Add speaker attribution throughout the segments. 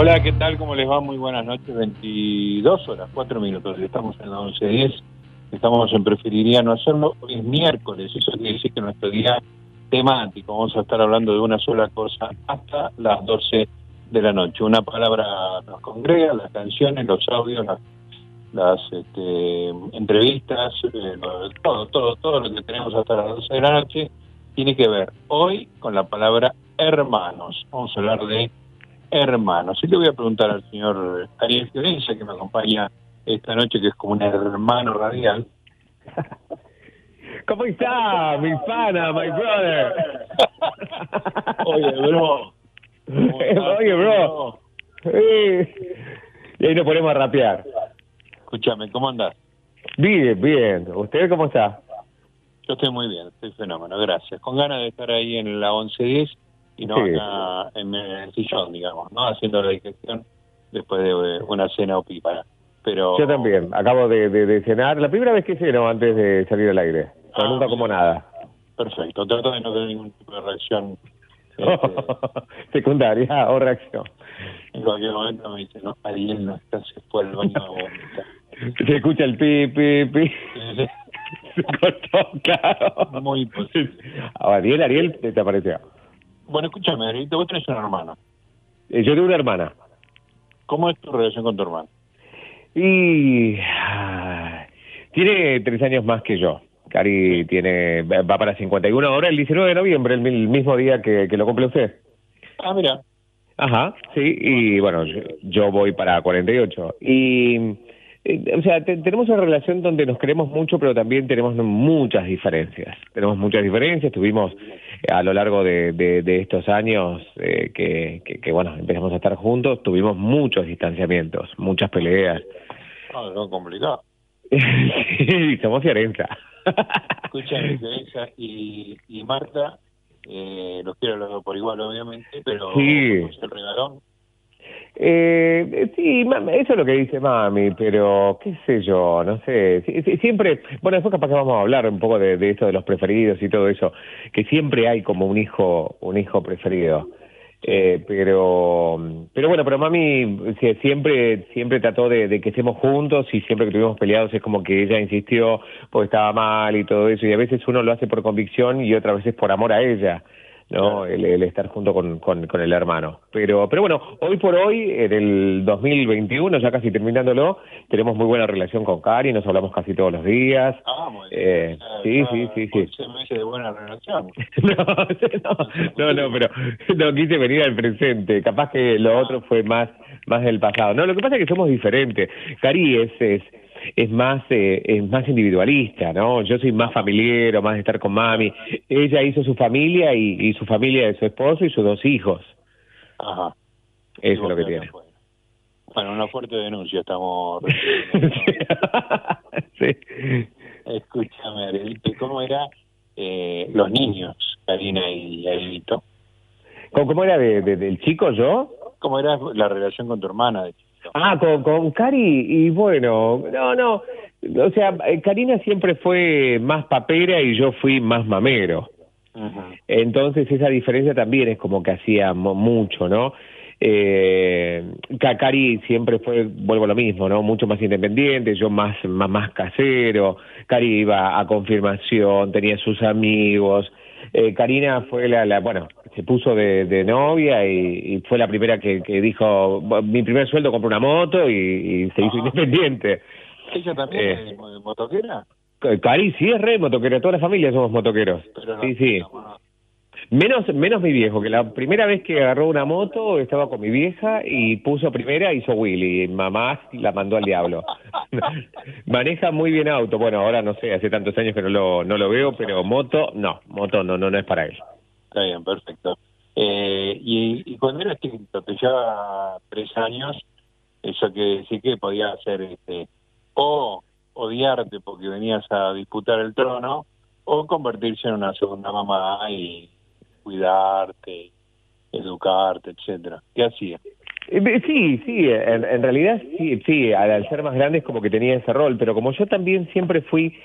Speaker 1: Hola, ¿qué tal? ¿Cómo les va? Muy buenas noches. 22 horas, 4 minutos. Estamos en la 11.10. Estamos en Preferiría no hacerlo. Hoy es miércoles. Eso quiere decir que nuestro día temático. Vamos a estar hablando de una sola cosa hasta las 12 de la noche. Una palabra nos congrega, las canciones, los audios, las, este, entrevistas, eh, todo, todo, todo lo que tenemos hasta las 12 de la noche tiene que ver hoy con la palabra hermanos. Vamos a hablar de hermanos. Y le voy a preguntar al señor Ariel Fiorenza, que me acompaña esta noche, que es como un hermano radial.
Speaker 2: ¿Cómo está, mi pana, my brother?
Speaker 1: Oye, bro.
Speaker 2: Oye, bro. Y ahí nos ponemos a rapear.
Speaker 1: Escúchame, ¿cómo andás?
Speaker 2: Bien, bien. ¿Usted cómo está?
Speaker 1: Yo estoy muy bien, estoy fenómeno, gracias. Con ganas de estar ahí en la 1110 y no acá en el sillón, digamos, ¿no? Haciendo la digestión después de una cena opípara. Pero...
Speaker 2: Yo también, acabo de, cenar, la primera vez que ceno antes de salir al aire, ah, nunca como nada.
Speaker 1: Perfecto, trato de no tener ningún tipo de reacción
Speaker 2: este, secundaria o reacción.
Speaker 1: En cualquier momento me dice, no, Ariel no está, se fue al baño
Speaker 2: Se escucha el pi, pi, pi. Se cortó, claro.
Speaker 1: Muy posible.
Speaker 2: Ariel, Ariel, te apareció.
Speaker 1: Bueno, escúchame, vos tenés una hermana.
Speaker 2: Eh, yo tengo una hermana.
Speaker 1: ¿Cómo es tu relación con tu hermana?
Speaker 2: Y... tiene tres años más que yo. Cari tiene va para 51 ahora el 19 de noviembre, el, mismo día que, que, lo cumple usted.
Speaker 1: Ah, mira.
Speaker 2: Ajá, sí, y bueno, yo, voy para 48. Y, eh, o sea, tenemos una relación donde nos queremos mucho, pero también tenemos muchas diferencias. Tenemos muchas diferencias, tuvimos eh, a lo largo de, de, estos años eh, que, que, bueno, empezamos a estar juntos, tuvimos muchos distanciamientos, muchas peleas.
Speaker 1: Ah, no, complicado.
Speaker 2: sí, somos Fiorenza.
Speaker 1: Escucha, y, y Marta, eh, los quiero los dos por igual, obviamente, pero sí. el regalón.
Speaker 2: Eh, sí, eso es lo que dice mami, pero qué sé yo, no sé, siempre, bueno, después capaz que vamos a hablar un poco de, esto de los preferidos y todo eso, que siempre hay como un hijo, un hijo preferido. Eh, pero pero bueno, pero mami siempre siempre trató de, que estemos juntos y siempre que tuvimos peleados es como que ella insistió porque estaba mal y todo eso y a veces uno lo hace por convicción y otras veces por amor a ella. ¿No? El, estar junto con, con, el hermano. Pero, pero bueno, hoy por hoy, en el 2021, ya casi terminándolo, tenemos muy buena relación con Cari, nos hablamos casi todos los días.
Speaker 1: Ah, muy bien. Eh,
Speaker 2: sí, sí, sí, sí.
Speaker 1: Se me de buena relación.
Speaker 2: no, no, no, pero no quise venir al presente. Capaz que lo otro fue más, más del pasado. No, lo que pasa es que somos diferentes. Cari es, es es más eh, es más individualista, ¿no? Yo soy más familiar, más de estar con mami. Ella hizo su familia y, su familia de su esposo y sus dos hijos.
Speaker 1: Ajá.
Speaker 2: Eso es lo que tiene.
Speaker 1: Bueno, una fuerte denuncia estamos
Speaker 2: sí.
Speaker 1: Escúchame, Arelito, ¿cómo era eh, los niños, Karina y Arelito?
Speaker 2: ¿Cómo, era de, del chico yo?
Speaker 1: ¿Cómo era la relación con tu hermana de chico?
Speaker 2: Ah, con, con Cari, y bueno, no, no, o sea, eh, Karina siempre fue más papera y yo fui más mamero. Entonces esa diferencia también es como que hacía mucho, ¿no? Eh, Cari siempre fue, vuelvo a lo mismo, ¿no? Mucho más independiente, yo más, más, más casero, Cari iba a confirmación, tenía sus amigos, eh, Karina fue la, la, bueno, se puso de, novia y, fue la primera que, dijo, mi primer sueldo compré una moto y, se hizo ah. independiente.
Speaker 1: ¿Ella también eh, es motoquera?
Speaker 2: Cari sí es re motoquera, toda la familia somos motoqueros. sí, sí. Menos, menos mi viejo, que la primera vez que agarró una moto estaba con mi vieja y puso primera, hizo Willy. Y mamá la mandó al diablo. Maneja muy bien auto. Bueno, ahora no sé, hace tantos años que no lo, no lo veo, pero moto, no, moto no, no, no es para él.
Speaker 1: Está bien, perfecto. Eh, y, cuando eras chiquito, te llevaba tres años, eso que decir que podía hacer este, o odiarte porque venías a disputar el trono, o convertirse en una segunda mamá y cuidarte, educarte, etcétera. ¿Qué hacía?
Speaker 2: Eh, sí, sí, en, realidad sí, sí, al ser más grande es como que tenía ese rol, pero como yo también siempre fui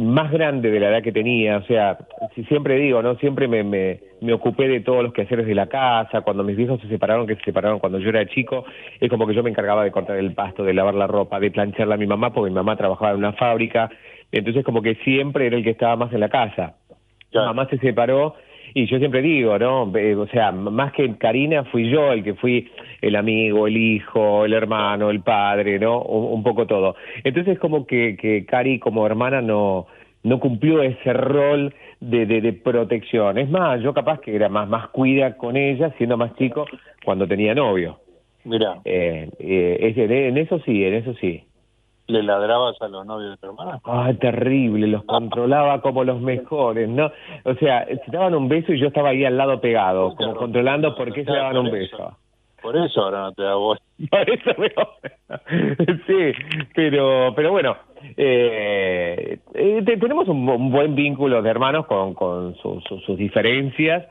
Speaker 2: más grande de la edad que tenía, o sea, si siempre digo, ¿no? Siempre me, me, me, ocupé de todos los quehaceres de la casa, cuando mis hijos se separaron, que se separaron cuando yo era chico, es como que yo me encargaba de cortar el pasto, de lavar la ropa, de plancharla a mi mamá, porque mi mamá trabajaba en una fábrica, entonces como que siempre era el que estaba más en la casa. Mi mamá se separó y yo siempre digo, ¿no? O sea, más que Karina fui yo el que fui el amigo, el hijo, el hermano, el padre, ¿no? Un, poco todo. Entonces como que, que Cari como hermana no, no cumplió ese rol de, de, protección. Es más, yo capaz que era más, más cuida con ella siendo más chico cuando tenía novio.
Speaker 1: Mira.
Speaker 2: Eh, eh, en eso sí, en eso sí.
Speaker 1: ¿Le ladrabas a los novios de tu hermana?
Speaker 2: Ah, terrible, los controlaba como los mejores, ¿no? O sea, se daban un beso y yo estaba ahí al lado pegado, como controlando por qué se daban un beso.
Speaker 1: Por eso ahora no te da voz.
Speaker 2: Por eso veo. sí, pero, pero bueno, eh, eh tenemos un, buen vínculo de hermanos con, con sus diferencias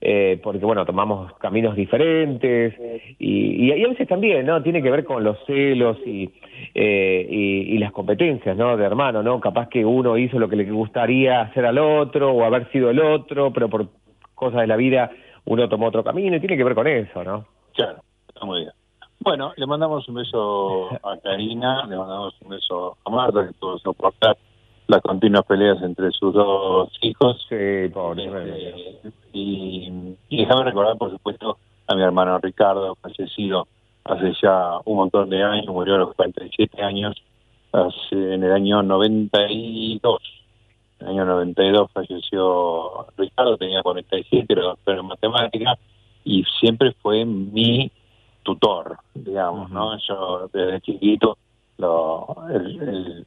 Speaker 2: eh, porque bueno, tomamos caminos diferentes y, y, a veces también, ¿no? Tiene que ver con los celos y, eh, y, las competencias, ¿no? De hermano, ¿no? Capaz que uno hizo lo que le gustaría hacer al otro o haber sido el otro, pero por cosas de la vida uno tomó otro camino y tiene que ver con eso, ¿no?
Speaker 1: Claro, está muy bien. Bueno, le mandamos un beso a Karina, le mandamos un beso a Marta, que pudo soportar las continuas peleas entre sus dos hijos.
Speaker 2: Sí, pobre. Este,
Speaker 1: y, y déjame recordar, por supuesto, a mi hermano Ricardo, fallecido hace ya un montón de años, murió a los 47 años, hace, en el año 92. En el año 92 falleció Ricardo, tenía 47, era doctor en matemáticas, y siempre fue mi tutor, digamos, ¿no? Yo desde chiquito lo, el,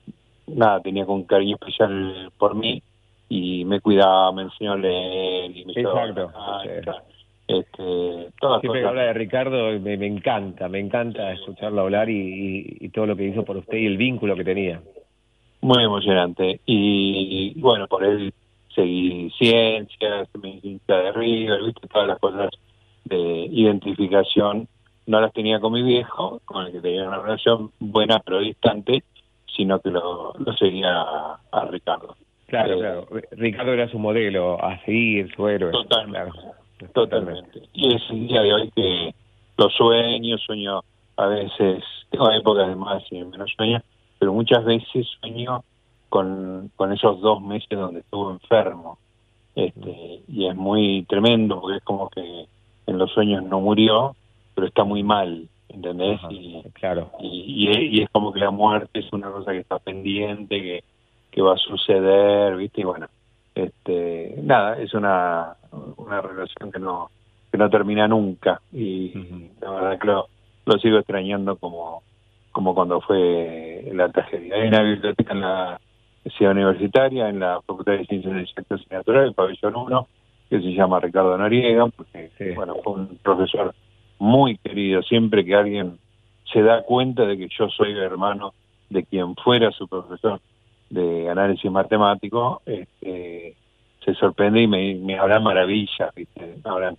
Speaker 1: nada, tenía con cariño especial por mí y me cuidaba, me enseñó a leer y me
Speaker 2: Exacto.
Speaker 1: este,
Speaker 2: Siempre que habla de Ricardo me, encanta, me encanta escucharlo hablar y, todo lo que hizo por usted y el vínculo que tenía.
Speaker 1: Muy emocionante. Y, bueno, por él seguí ciencias, medicina de River, viste, todas las cosas de identificación. No las tenía con mi viejo, con el que tenía una relación buena pero distante, sino que lo, seguía a, Ricardo.
Speaker 2: Claro, eh, claro. Ricardo era su modelo a seguir, su héroe.
Speaker 1: Totalmente. Totalmente. Y es el día de hoy que los sueños, sueño a veces, tengo épocas de más y menos sueño, pero muchas veces sueño con, con esos dos meses donde estuvo enfermo. Este, y es muy tremendo porque es como que en los sueños no murió, pero está muy mal. ¿Entendés? y,
Speaker 2: claro.
Speaker 1: Y, es como que la muerte es una cosa que está pendiente, que, que va a suceder, ¿viste? Y bueno, este, nada, es una, una relación que no que no termina nunca y la verdad que lo, sigo extrañando como como cuando fue la tragedia. Hay una biblioteca en la ciudad universitaria, en la Facultad de Ciencias Exactas y Naturales, el pabellón 1, que se llama Ricardo Noriega, porque bueno, fue un profesor muy querido. Siempre que alguien se da cuenta de que yo soy hermano de quien fuera su profesor de análisis matemático, este, se sorprende y me, me hablan maravillas, ¿viste? me hablan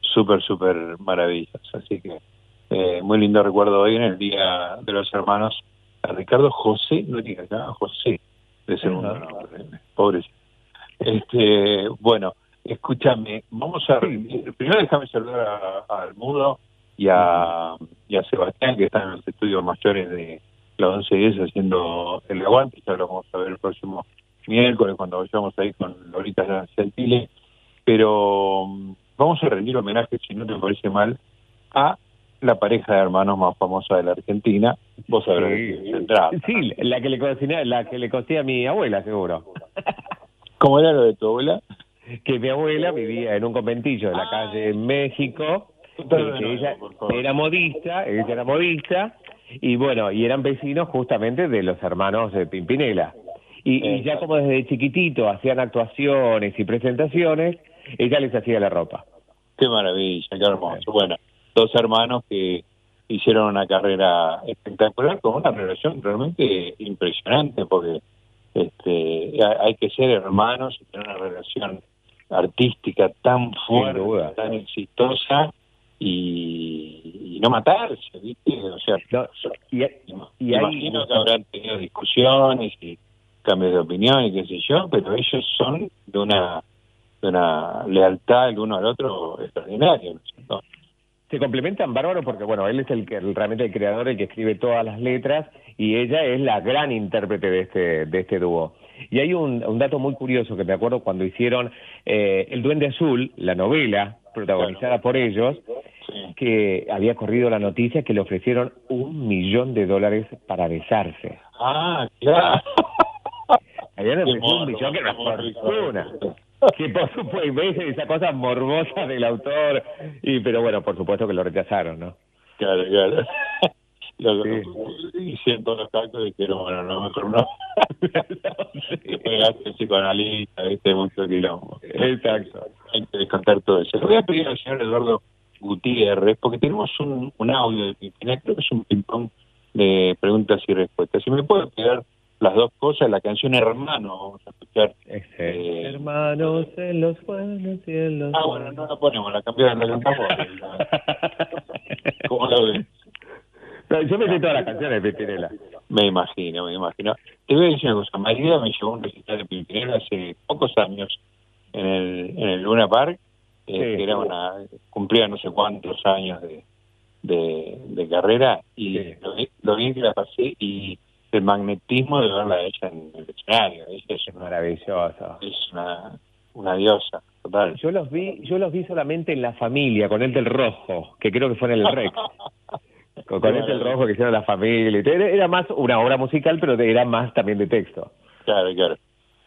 Speaker 1: súper, súper maravillas. Así que eh, muy lindo recuerdo hoy en el Día de los Hermanos a Ricardo José, no diga acá, José, de segundo nombre, pobre. Este, bueno, Escúchame, vamos a... Primero déjame saludar al Mudo y a, y a Sebastián, que están en los estudios mayores de la 11 10 haciendo el aguante. Ya lo vamos a ver el próximo miércoles cuando vayamos ahí con Lorita Gentile. Pero mm, vamos a rendir homenaje, si no te parece mal, a la pareja de hermanos más famosa de la Argentina. Vos sabrás
Speaker 2: sí. Sí, la que le cocina, la que le cocía a mi abuela, seguro.
Speaker 1: ¿Cómo era lo de tu abuela?
Speaker 2: Que mi abuela vivía en un conventillo de la calle México, que ella era modista, ella era modista, y bueno, y eran vecinos justamente de los hermanos de Pimpinela. Y, ya como desde chiquitito hacían actuaciones y presentaciones, ella les hacía la ropa.
Speaker 1: Qué maravilla, qué hermoso. Bueno, dos hermanos que hicieron una carrera espectacular con una relación realmente impresionante porque este hay que ser hermanos y tener una relación artística tan fuerte, tan exitosa y, no matarse, ¿viste? O sea, y, imagino que habrán tenido discusiones y cambios de opinión y qué sé yo, pero ellos son de una de una lealtad el uno al otro extraordinaria,
Speaker 2: Se complementan bárbaro porque, bueno, él es el que realmente el creador, el que escribe todas las letras y ella es la gran intérprete de este, de este dúo. Y hay un, un dato muy curioso que me acuerdo cuando hicieron eh, El Duende Azul, la novela protagonizada por ellos, que había corrido la noticia que le ofrecieron un millón de dólares para besarse.
Speaker 1: Ah, claro.
Speaker 2: Habían ofrecido un millón que era fortuna. Que por supuesto, esa cosa morbosa del autor, y pero bueno, por supuesto que lo rechazaron, ¿no?
Speaker 1: Claro, claro. Lo, sí. Hicieron los y dijeron, bueno, no, mejor no. Después el psicoanalista, viste, mucho quilombo.
Speaker 2: Exacto.
Speaker 1: Hay que descontar todo eso. Le voy a pedir al señor Eduardo Gutiérrez, porque tenemos un, un audio de creo que es un ping-pong de preguntas y respuestas. Si me puedo pegar las dos cosas, la canción Hermano, vamos a escuchar.
Speaker 2: Eh, Hermanos en los buenos y en los
Speaker 1: Ah, bueno, no la ponemos, la cambiamos, la cantamos. ¿Cómo la ves?
Speaker 2: Yo me sé todas las canciones de Pimpinela.
Speaker 1: Me imagino, me imagino. Te voy a decir una cosa, María me llevó un recital de Pimpinela hace pocos años en el, en el Luna Park que era una, cumplía no sé cuántos años de, de, carrera y lo, bien que la pasé y el magnetismo de verla ella en el escenario. es
Speaker 2: maravillosa.
Speaker 1: Es una, una diosa. Total.
Speaker 2: Yo los vi, yo los vi solamente en la familia, con el del rojo, que creo que fue en el REC. con, el del rojo que hicieron la familia. Era más una obra musical, pero era más también de texto.
Speaker 1: Claro, claro.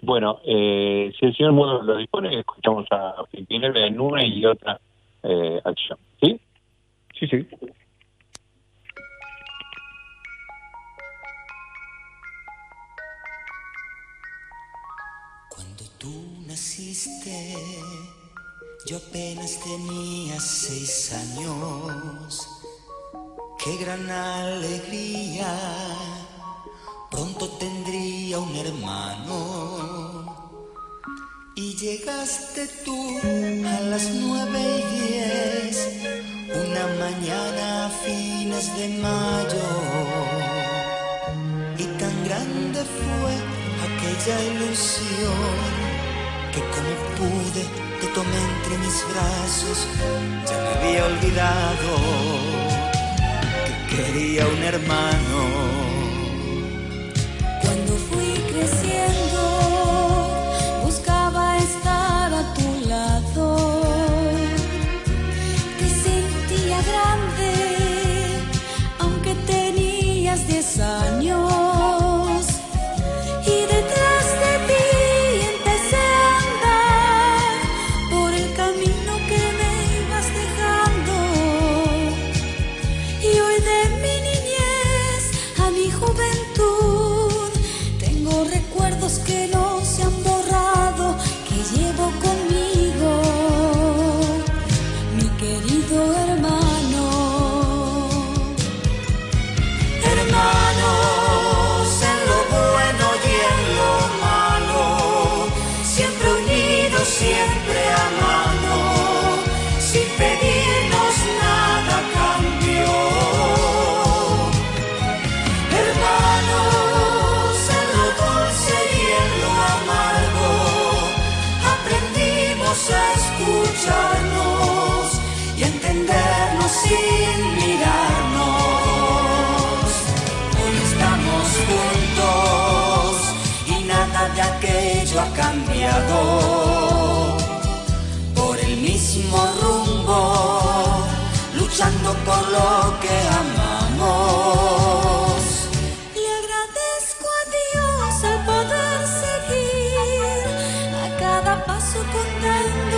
Speaker 1: Bueno, eh, si el señor Mudo lo dispone, escuchamos a Pimpinela en una y otra eh, acción. ¿Sí?
Speaker 2: Sí, sí.
Speaker 3: Cuando tú naciste, yo apenas tenía seis años. Qué gran alegría pronto tendría un hermano. Y llegaste tú a las nueve y diez, una mañana a fines de mayo. Y tan grande fue aquella ilusión que como pude te tomé entre mis brazos, ya me había olvidado quería un hermano. Ha cambiado. Por el mismo rumbo, luchando por lo que amamos.
Speaker 4: Le agradezco a Dios el poder seguir a cada paso contando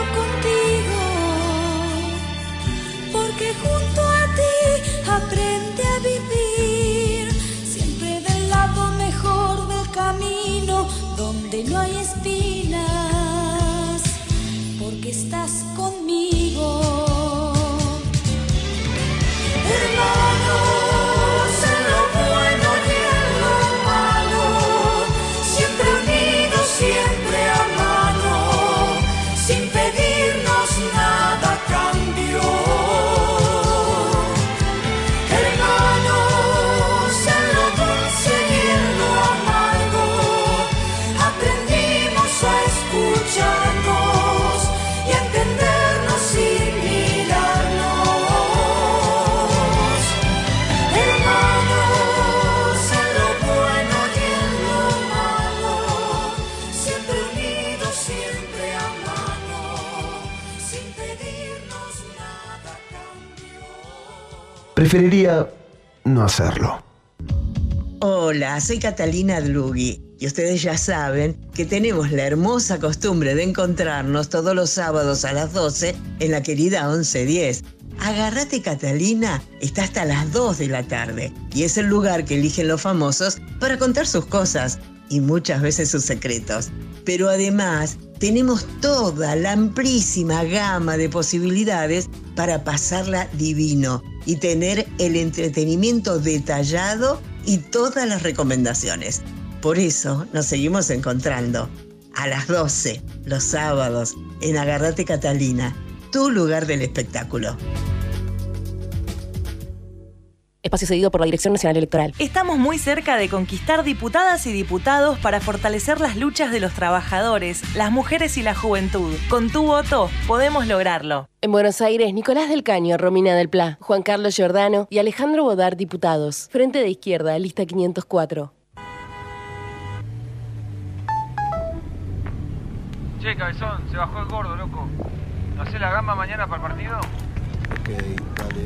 Speaker 5: Preferiría no hacerlo.
Speaker 6: Hola, soy Catalina Dlugi y ustedes ya saben que tenemos la hermosa costumbre de encontrarnos todos los sábados a las 12 en la querida 1110. Agárrate Catalina está hasta las 2 de la tarde y es el lugar que eligen los famosos para contar sus cosas y muchas veces sus secretos. Pero además tenemos toda la amplísima gama de posibilidades para pasarla divino y tener el entretenimiento detallado y todas las recomendaciones. Por eso nos seguimos encontrando a las 12 los sábados en Agarrate Catalina, tu lugar del espectáculo.
Speaker 7: Espacio cedido por la Dirección Nacional Electoral.
Speaker 8: Estamos muy cerca de conquistar diputadas y diputados para fortalecer las luchas de los trabajadores, las mujeres y la juventud. Con tu voto podemos lograrlo.
Speaker 7: En Buenos Aires, Nicolás del Caño, Romina del Pla, Juan Carlos Giordano y Alejandro Bodar, diputados. Frente de Izquierda, lista 504.
Speaker 9: Che, cabezón, se bajó el gordo, loco. ¿No hace la gamba mañana para el partido?
Speaker 10: Ok, dale.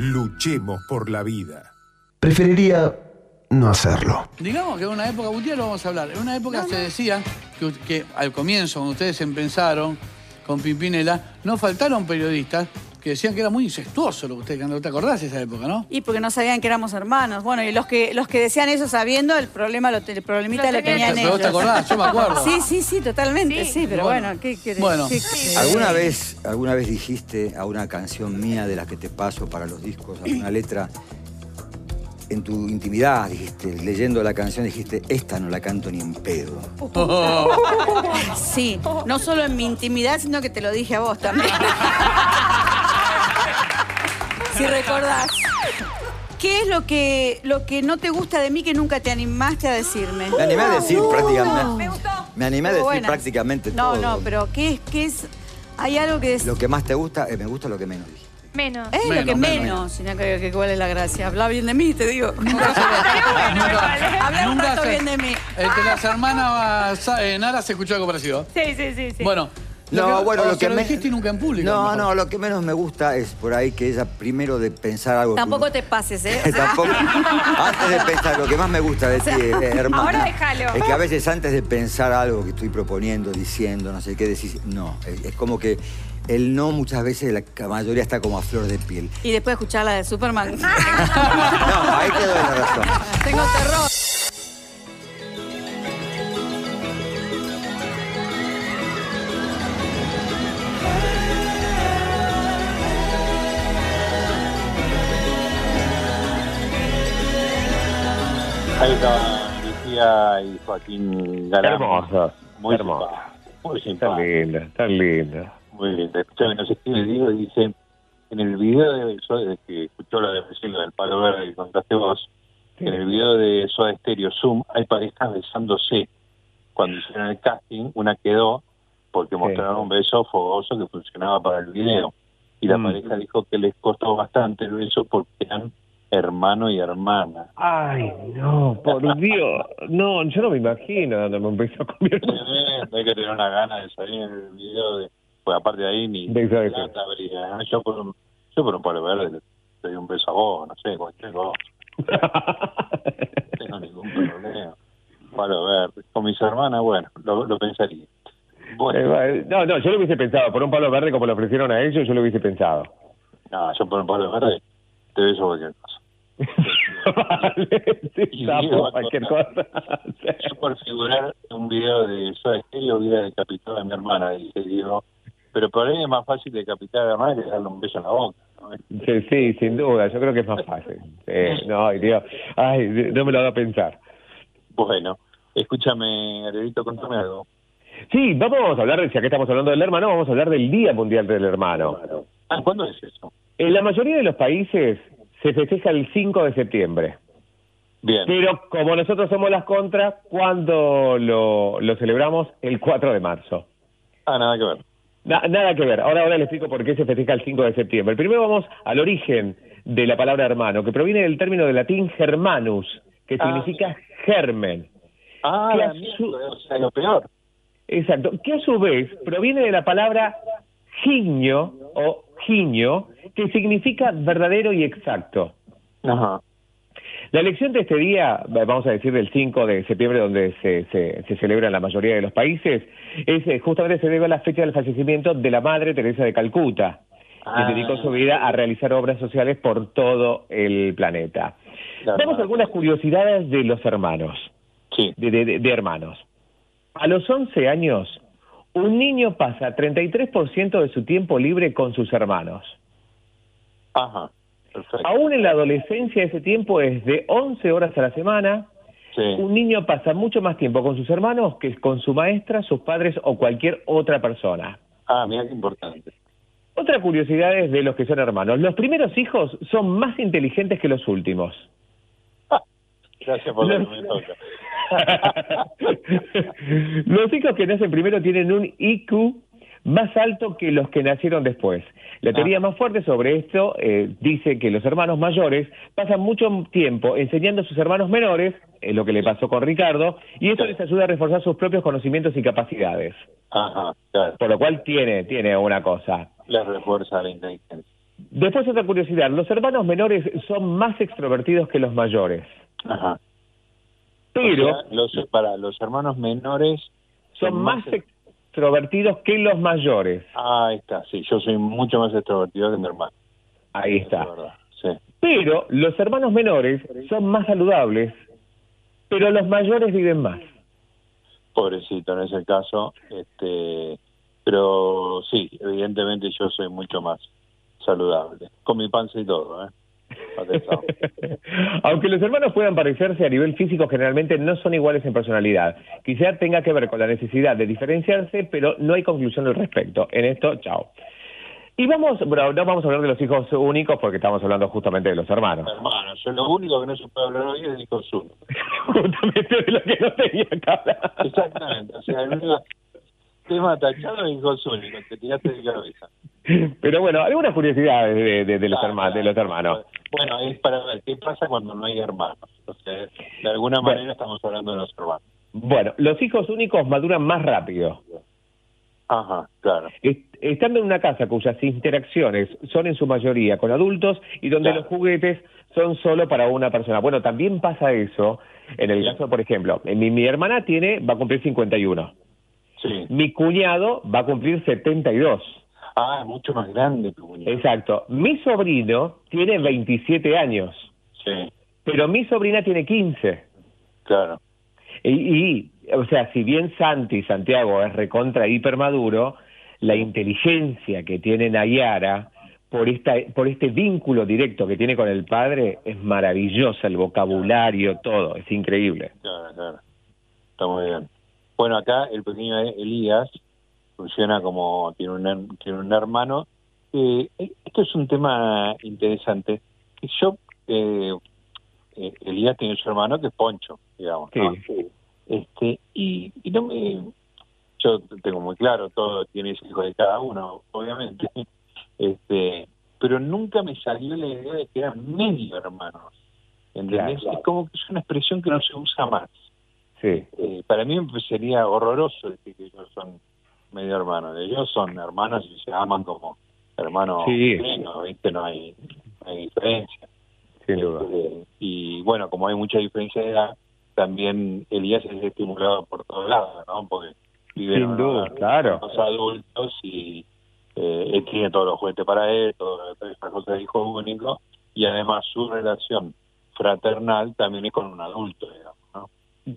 Speaker 11: Luchemos por la vida.
Speaker 5: Preferiría no hacerlo.
Speaker 12: Digamos que en una época, un día lo vamos a hablar, en una época se decía que, que al comienzo, cuando ustedes empezaron con Pimpinela, no faltaron periodistas que decían que era muy incestuoso lo que ustedes ¿no te acordás de esa época, ¿no?
Speaker 13: Y porque no sabían que éramos hermanos. Bueno, y los que los que decían eso sabiendo, el problema, lo, el problemita lo, tenían
Speaker 12: Pero
Speaker 13: ellos.
Speaker 12: vos te acordás, yo me acuerdo.
Speaker 13: Sí, sí, sí, totalmente, sí, pero
Speaker 12: Bueno.
Speaker 13: bueno, ¿qué querés?
Speaker 12: Bueno.
Speaker 10: ¿Alguna vez, ¿Alguna vez dijiste a una canción mía de las que te paso para los discos, a una letra, en tu intimidad, dijiste, leyendo la canción, dijiste, esta no la canto ni en pedo?
Speaker 13: Sí, no solo en mi intimidad, sino que te lo dije a vos también. si recordás. ¿Qué es lo que, lo que no te gusta de mí que nunca te animaste a decirme?
Speaker 10: Me animé a decir prácticamente.
Speaker 13: Me gustó.
Speaker 10: Me animé a decir
Speaker 13: buena.
Speaker 10: prácticamente
Speaker 13: No,
Speaker 10: todo.
Speaker 13: no, pero ¿qué es? ¿Qué es? Hay algo que es.
Speaker 10: Lo que más te gusta, eh, me gusta lo que menos dije.
Speaker 14: Menos.
Speaker 13: Es lo que
Speaker 10: menos.
Speaker 13: menos, sino que, que cuál es la gracia. Habla bien de mí, te digo. Habla un
Speaker 12: Nunca
Speaker 13: rato
Speaker 12: se-
Speaker 13: bien de mí.
Speaker 12: Entre las hermanas eh, Nara se escuchó algo parecido.
Speaker 14: Sí, sí, sí. sí.
Speaker 12: Bueno,
Speaker 10: No,
Speaker 12: que-
Speaker 10: bueno, lo que
Speaker 12: lo
Speaker 10: me-
Speaker 12: dijiste y nunca en público.
Speaker 10: No, no, lo que menos me gusta es por ahí que ella primero de pensar algo
Speaker 13: Tampoco te pases, ¿eh?
Speaker 10: Tampoco. Antes de pensar, lo que más me gusta de ti, eh, hermano,
Speaker 14: Ahora déjalo.
Speaker 10: es que a veces antes de pensar algo que estoy proponiendo, diciendo, no sé qué, decís, no. Es, es como que el no muchas veces, la la mayoría está como a flor de piel.
Speaker 13: Y después escuchar la de Superman.
Speaker 10: No, ahí te doy la razón.
Speaker 13: Tengo terror.
Speaker 1: Ahí estaban Lucía y Joaquín Galán.
Speaker 2: Hermoso,
Speaker 1: Muy simpático, Muy
Speaker 2: Tan
Speaker 1: simpático.
Speaker 2: linda, tan linda.
Speaker 1: Muy linda. Escuchame, nos escribe Diego y dice, en el video de, eso, de que escuchó la de lo del palo verde que contaste vos, En el video de Soda Stereo Zoom hay parejas besándose. Cuando hicieron el casting, una quedó porque mostraron un beso fogoso que funcionaba para el video. Y la
Speaker 2: Mm.
Speaker 1: pareja dijo que les costó bastante el beso porque eran hermano y hermana.
Speaker 2: Ay, no, por Dios. No, yo no me imagino dándome un beso con mi
Speaker 1: hay que tener una gana de salir en el video de pues aparte de ahí ni plata habría, yo por un yo por un palo verde le, le doy un beso a vos no sé cualquier cosa no tengo ningún problema palo verde con mis hermanas bueno lo, lo pensaría
Speaker 2: Eh, bueno, no, no, yo lo hubiese pensado. Por un palo verde como lo ofrecieron a ellos, yo lo hubiese pensado.
Speaker 1: no yo por un palo verde te beso cualquier cosa
Speaker 2: Sí, sapo, cualquier cosa.
Speaker 1: yo por figurar un video de Soda Stereo hubiera decapitado a mi hermana dice Diego pero por ahí es más fácil decapitar a la hermana que darle un beso en la boca.
Speaker 2: Sí, sí, sin duda. Yo creo que es más fácil. Sí, no, Dios. Ay, no me lo haga pensar.
Speaker 1: bueno escúchame Aredito contame algo
Speaker 2: Sí, vamos a hablar, de- ya que estamos hablando del hermano, vamos a hablar del Día Mundial del Hermano.
Speaker 1: ah ¿cuándo es eso?
Speaker 2: En la mayoría de los países se festeja el 5 de septiembre.
Speaker 1: Bien.
Speaker 2: Pero como nosotros somos las contras, cuando lo, lo celebramos? El 4 de marzo.
Speaker 1: Ah, nada que ver.
Speaker 2: Na- nada que ver. Ahora, ahora le explico por qué se festeja el 5 de septiembre. Primero vamos al origen de la palabra hermano, que proviene del término de latín germanus, que
Speaker 1: Ah.
Speaker 2: significa germen.
Speaker 1: Ah,
Speaker 2: Que su-
Speaker 1: o sea, lo peor.
Speaker 2: Exacto, que a su vez proviene de la palabra giño o giño, que significa verdadero y exacto.
Speaker 1: Ajá.
Speaker 2: La elección de este día, vamos a decir del 5 de septiembre, donde se, se, se celebra en la mayoría de los países, es eh, justamente se debe a la fecha del fallecimiento de la madre Teresa de Calcuta,
Speaker 1: Ah.
Speaker 2: que dedicó su vida a realizar obras sociales por todo el planeta.
Speaker 1: Claro.
Speaker 2: A algunas curiosidades de los hermanos.
Speaker 1: Sí.
Speaker 2: De- de- de hermanos. A los 11 años, un niño pasa 33% de su tiempo libre con sus hermanos.
Speaker 1: Ajá. Perfecto.
Speaker 2: Aún en la adolescencia ese tiempo es de 11 horas a la semana.
Speaker 1: Sí.
Speaker 2: Un niño pasa mucho más tiempo con sus hermanos que con su maestra, sus padres o cualquier otra persona.
Speaker 1: Ah, mira qué importante.
Speaker 2: Otra curiosidad es de los que son hermanos. Los primeros hijos son más inteligentes que los últimos.
Speaker 1: Gracias por lo
Speaker 2: Los-. Los hijos que nacen primero tienen un IQ más alto que los que nacieron después. La teoría más fuerte sobre esto eh, dice que los hermanos mayores pasan mucho tiempo enseñando a sus hermanos menores, es lo que le pasó con Ricardo, y eso les ayuda a reforzar sus propios conocimientos y capacidades.
Speaker 1: Ajá, claro.
Speaker 2: Por lo cual tiene, tiene una cosa.
Speaker 1: Les refuerza la inteligencia.
Speaker 2: Después otra curiosidad, los hermanos menores son más extrovertidos que los mayores.
Speaker 1: Ajá.
Speaker 2: Pero
Speaker 1: O sea, los, para los hermanos menores
Speaker 2: son más extrovertidos que los mayores.
Speaker 1: Ah, ahí está, sí. Yo soy mucho más extrovertido que mi hermano.
Speaker 2: Ahí está.
Speaker 1: Sí.
Speaker 2: Pero los hermanos menores son más saludables, pero los mayores viven más.
Speaker 1: Pobrecito en ese caso. este Pero sí, evidentemente yo soy mucho más saludable. Con mi panza y todo, ¿eh?
Speaker 2: Aunque los hermanos puedan parecerse a nivel físico, generalmente no son iguales en personalidad. Quizá tenga que ver con la necesidad de diferenciarse, pero no hay conclusión al respecto. En esto, chao. Y vamos, bueno, no vamos a hablar de los hijos únicos porque estamos hablando justamente de los hermanos.
Speaker 1: Hermano, yo lo único que no se puede hablar hoy es de hijos uno.
Speaker 2: justamente de lo que no tenía que hablar.
Speaker 1: Exactamente. O sea, el único tema tachado hijos únicos. Te tiraste de cabeza.
Speaker 2: Pero bueno, algunas curiosidades de, de- de los, hermanos, de los hermanos.
Speaker 1: Bueno, es para ver qué pasa cuando no hay hermanos. O sea, de alguna
Speaker 2: Bueno.
Speaker 1: manera estamos hablando de los hermanos.
Speaker 2: Bueno, los hijos únicos maduran más rápido.
Speaker 1: Ajá, claro.
Speaker 2: Est- Estando en una casa cuyas interacciones son en su mayoría con adultos y donde los juguetes son solo para una persona. Bueno, también pasa eso en el caso, por ejemplo, mi, mi hermana tiene, va a cumplir 51.
Speaker 1: Sí.
Speaker 2: Mi cuñado va a cumplir 72.
Speaker 1: Ah, mucho más grande tu cuñado.
Speaker 2: Exacto. Mi sobrino tiene 27 años,
Speaker 1: Sí,
Speaker 2: pero mi sobrina tiene 15.
Speaker 1: claro.
Speaker 2: Y, y, o sea, si bien Santi, Santiago, es recontra hiper maduro, la inteligencia que tiene Nayara, por, esta, por este vínculo directo que tiene con el padre, es maravillosa, el vocabulario, todo, es increíble.
Speaker 1: Claro, claro. Está muy bien. Bueno, acá el pequeño Elías funciona como tiene un, tiene un hermano. Eh, esto es un tema interesante. Yo, eh, eh, Elías tiene su hermano que es Poncho, digamos. ¿no?
Speaker 2: Sí.
Speaker 1: Este, y, y no me, yo tengo muy claro, todo tiene hijos de cada uno, obviamente, este, pero nunca me salió la idea de que eran medio hermanos. ¿entendés?
Speaker 2: Claro.
Speaker 1: Es como que es una expresión que no se usa más.
Speaker 2: Sí.
Speaker 1: Eh, para mí sería horroroso decir que ellos son medio hermanos. Ellos son hermanos y se aman como hermanos
Speaker 2: Sí.
Speaker 1: gemelos, ¿viste? No hay, no hay diferencia.
Speaker 2: Sin duda.
Speaker 1: Eh, y bueno, como hay mucha diferencia de edad, también Elías es estimulado por todos lados, ¿no? Porque vive
Speaker 2: Sin duda, claro.
Speaker 1: los adultos y eh, él tiene todos los juguetes para él, todas estas cosas de hijo único, y además su relación fraternal también es con un adulto, digamos.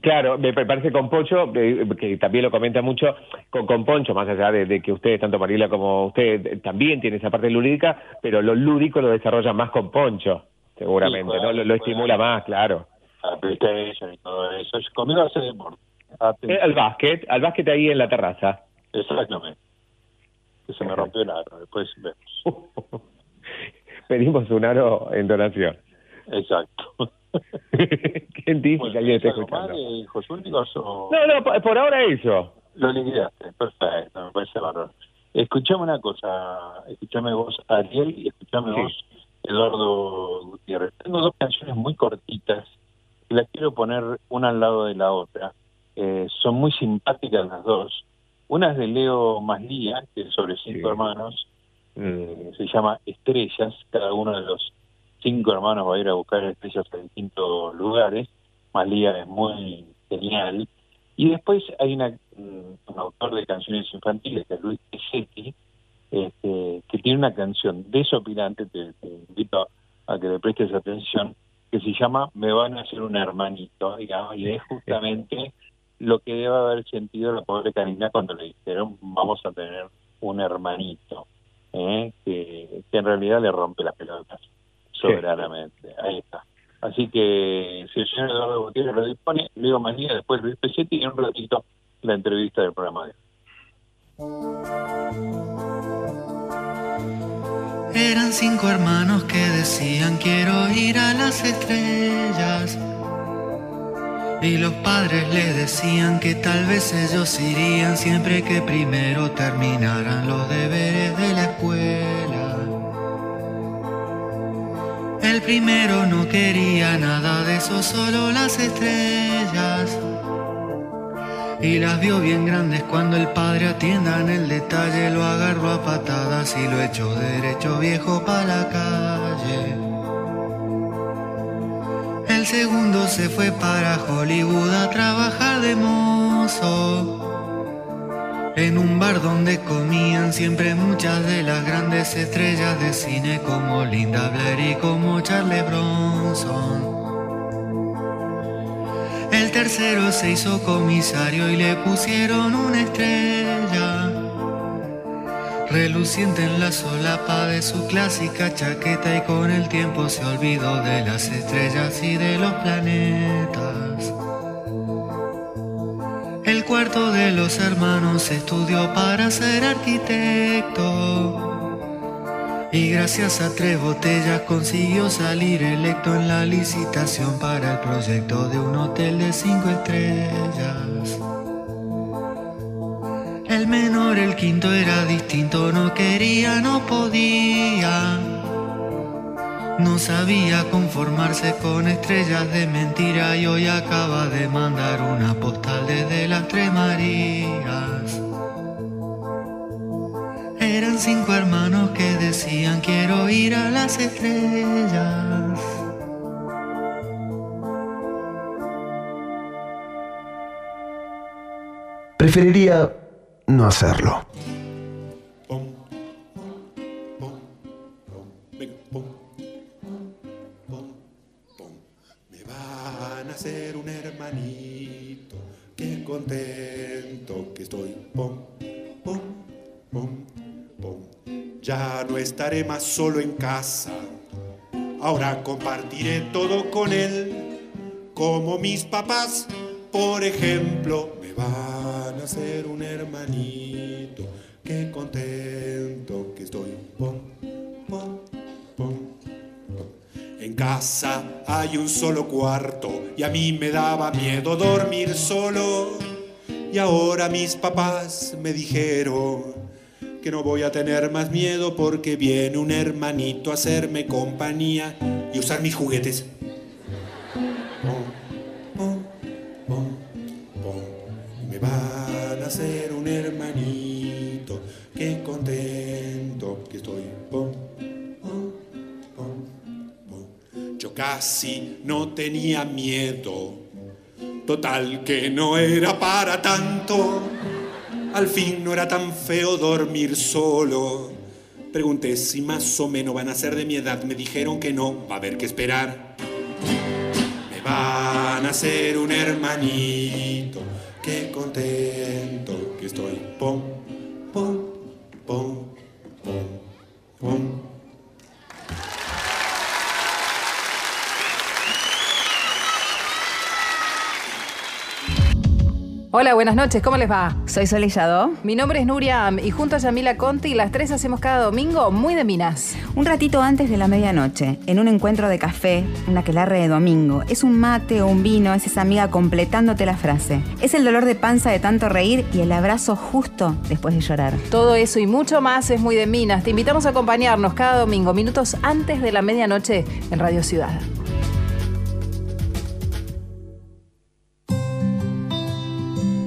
Speaker 2: Claro, me pa- parece con Poncho, eh, que también lo comenta mucho, con, con Poncho, más allá de, de que ustedes, tanto Mariela como usted, eh, también tiene esa parte lúdica, pero lo lúdico lo desarrolla más con Poncho, seguramente,
Speaker 1: Sí,
Speaker 2: ¿no? Lo, lo estimula más, claro.
Speaker 1: La PlayStation y todo eso. Conmigo hace deporte.
Speaker 2: Eh, al básquet, al básquet ahí en la terraza.
Speaker 1: Exactamente. Que se me rompió el aro, después vemos.
Speaker 2: Pedimos un aro en donación.
Speaker 1: Exacto.
Speaker 2: ¿Quién dice que alguien está
Speaker 1: ¿Algo más
Speaker 2: escuchando?
Speaker 1: o...?
Speaker 2: No, no, por, por ahora eso.
Speaker 1: Lo liquidaste, perfecto, me parece bárbaro. Escuchame una cosa, escuchame vos, Ariel, y escuchame
Speaker 2: Sí.
Speaker 1: vos, Eduardo Gutiérrez. Tengo dos canciones muy cortitas y las quiero poner una al lado de la otra. Eh, son muy simpáticas las dos. Una es de Leo Maslía, que es sobre cinco
Speaker 2: Sí.
Speaker 1: hermanos,
Speaker 2: Mm,
Speaker 1: eh, se llama Estrellas. Cada uno de los cinco hermanos va a ir a buscar estrellas a distintos lugares. Maslía es muy genial. Y después hay una, mm, un autor de canciones infantiles, que es Luis Pesetti, este, que tiene una canción desopilante, te, te invito a que le prestes atención, que se llama Me van a hacer un hermanito, digamos, y es justamente lo que debe haber sentido la pobre Karina cuando le dijeron vamos a tener un hermanito, ¿eh? que, que en realidad le rompe las pelotas soberanamente. Ahí está. Así que si el señor Eduardo Gutiérrez lo dispone, Leo Manía, después Luis Pesetti y en un ratito la entrevista del programa de hoy.
Speaker 15: Eran cinco hermanos que decían quiero ir a las estrellas. Y los padres les decían que tal vez ellos irían siempre que primero terminaran los deberes de la escuela. El primero no quería nada de eso, solo las estrellas. Y las vio bien grandes cuando el padre atienda en el detalle, lo agarró a patadas y lo echó derecho viejo para la calle. El segundo se fue para Hollywood a trabajar de mozo. En un bar donde comían siempre muchas de las grandes estrellas de cine como Linda Blair y como Charles Bronson. El tercero se hizo comisario y le pusieron una estrella. Reluciente en la solapa de su clásica chaqueta y con el tiempo se olvidó de las estrellas y de los planetas. Cuarto de los hermanos estudió para ser arquitecto. Y gracias a tres botellas consiguió salir electo en la licitación para el proyecto de un hotel de cinco estrellas. El menor, el quinto era distinto, no quería, no podía. No sabía conformarse con estrellas de mentira y hoy acaba de mandar una postal desde las Tres Marías. Eran cinco hermanos que decían quiero ir a las estrellas.
Speaker 5: Preferiría no hacerlo.
Speaker 16: Ser un hermanito, qué contento que estoy. Pom, pom, pom, pom. Ya no estaré más solo en casa, ahora compartiré todo con él, como mis papás, por ejemplo, me van a ser un hermanito, qué contento que estoy. Pom, En casa hay un solo cuarto y a mí me daba miedo dormir solo. Y ahora mis papás me dijeron que no voy a tener más miedo porque viene un hermanito a hacerme compañía y usar mis juguetes. Me van a hacer un hermanito, casi no tenía miedo, total que no era para tanto. Al fin no era tan feo dormir solo. Pregunté si más o menos van a ser de mi edad, me dijeron que no, va a haber que esperar. Me van a hacer un hermanito, qué contento que estoy. Pom, pom, pom, pom, pom.
Speaker 17: Hola, buenas noches, ¿cómo les va?
Speaker 18: Soy Sol.
Speaker 17: Mi nombre es Nuria Am y junto a Yamila Conti las tres hacemos cada domingo Muy de Minas.
Speaker 18: Un ratito antes de la medianoche, en un encuentro de café, una aquelarre de domingo, es un mate o un vino, es esa amiga completándote la frase. Es el dolor de panza de tanto reír y el abrazo justo después de llorar.
Speaker 17: Todo eso y mucho más es Muy de Minas. Te invitamos a acompañarnos cada domingo, minutos antes de la medianoche en Radio Ciudad.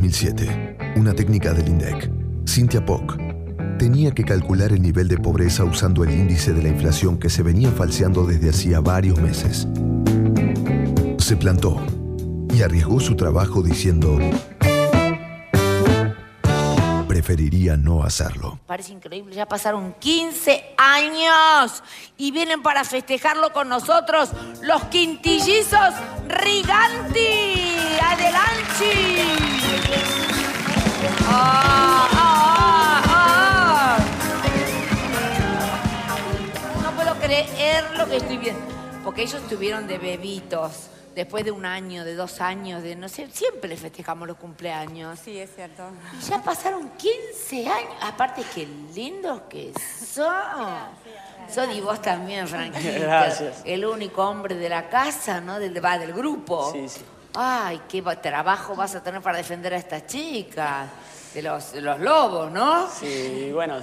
Speaker 5: 2007, una técnica del INDEC, Cynthia Pock, tenía que calcular el nivel de pobreza usando el índice de la inflación que se venía falseando desde hacía varios meses. Se plantó y arriesgó su trabajo diciendo, preferiría no hacerlo.
Speaker 19: Parece increíble, ya pasaron 15 años y vienen para festejarlo con nosotros los quintillizos Riganti. ¡Adelante! Ah, ah, ah, ah. No puedo creer lo que estoy viendo. Porque ellos estuvieron de bebitos. Después de un año, de dos años, de no sé, siempre les festejamos los cumpleaños.
Speaker 13: Sí, es cierto.
Speaker 19: Y ya pasaron 15 años. Aparte, qué lindos que son. Son y vos también, Franquito.
Speaker 20: Gracias.
Speaker 19: El único hombre de la casa, ¿no? Del, va, del grupo.
Speaker 20: Sí, sí.
Speaker 19: Ay, qué trabajo vas a tener para defender a estas chicas. De los, de los lobos, ¿no?
Speaker 20: Sí, bueno.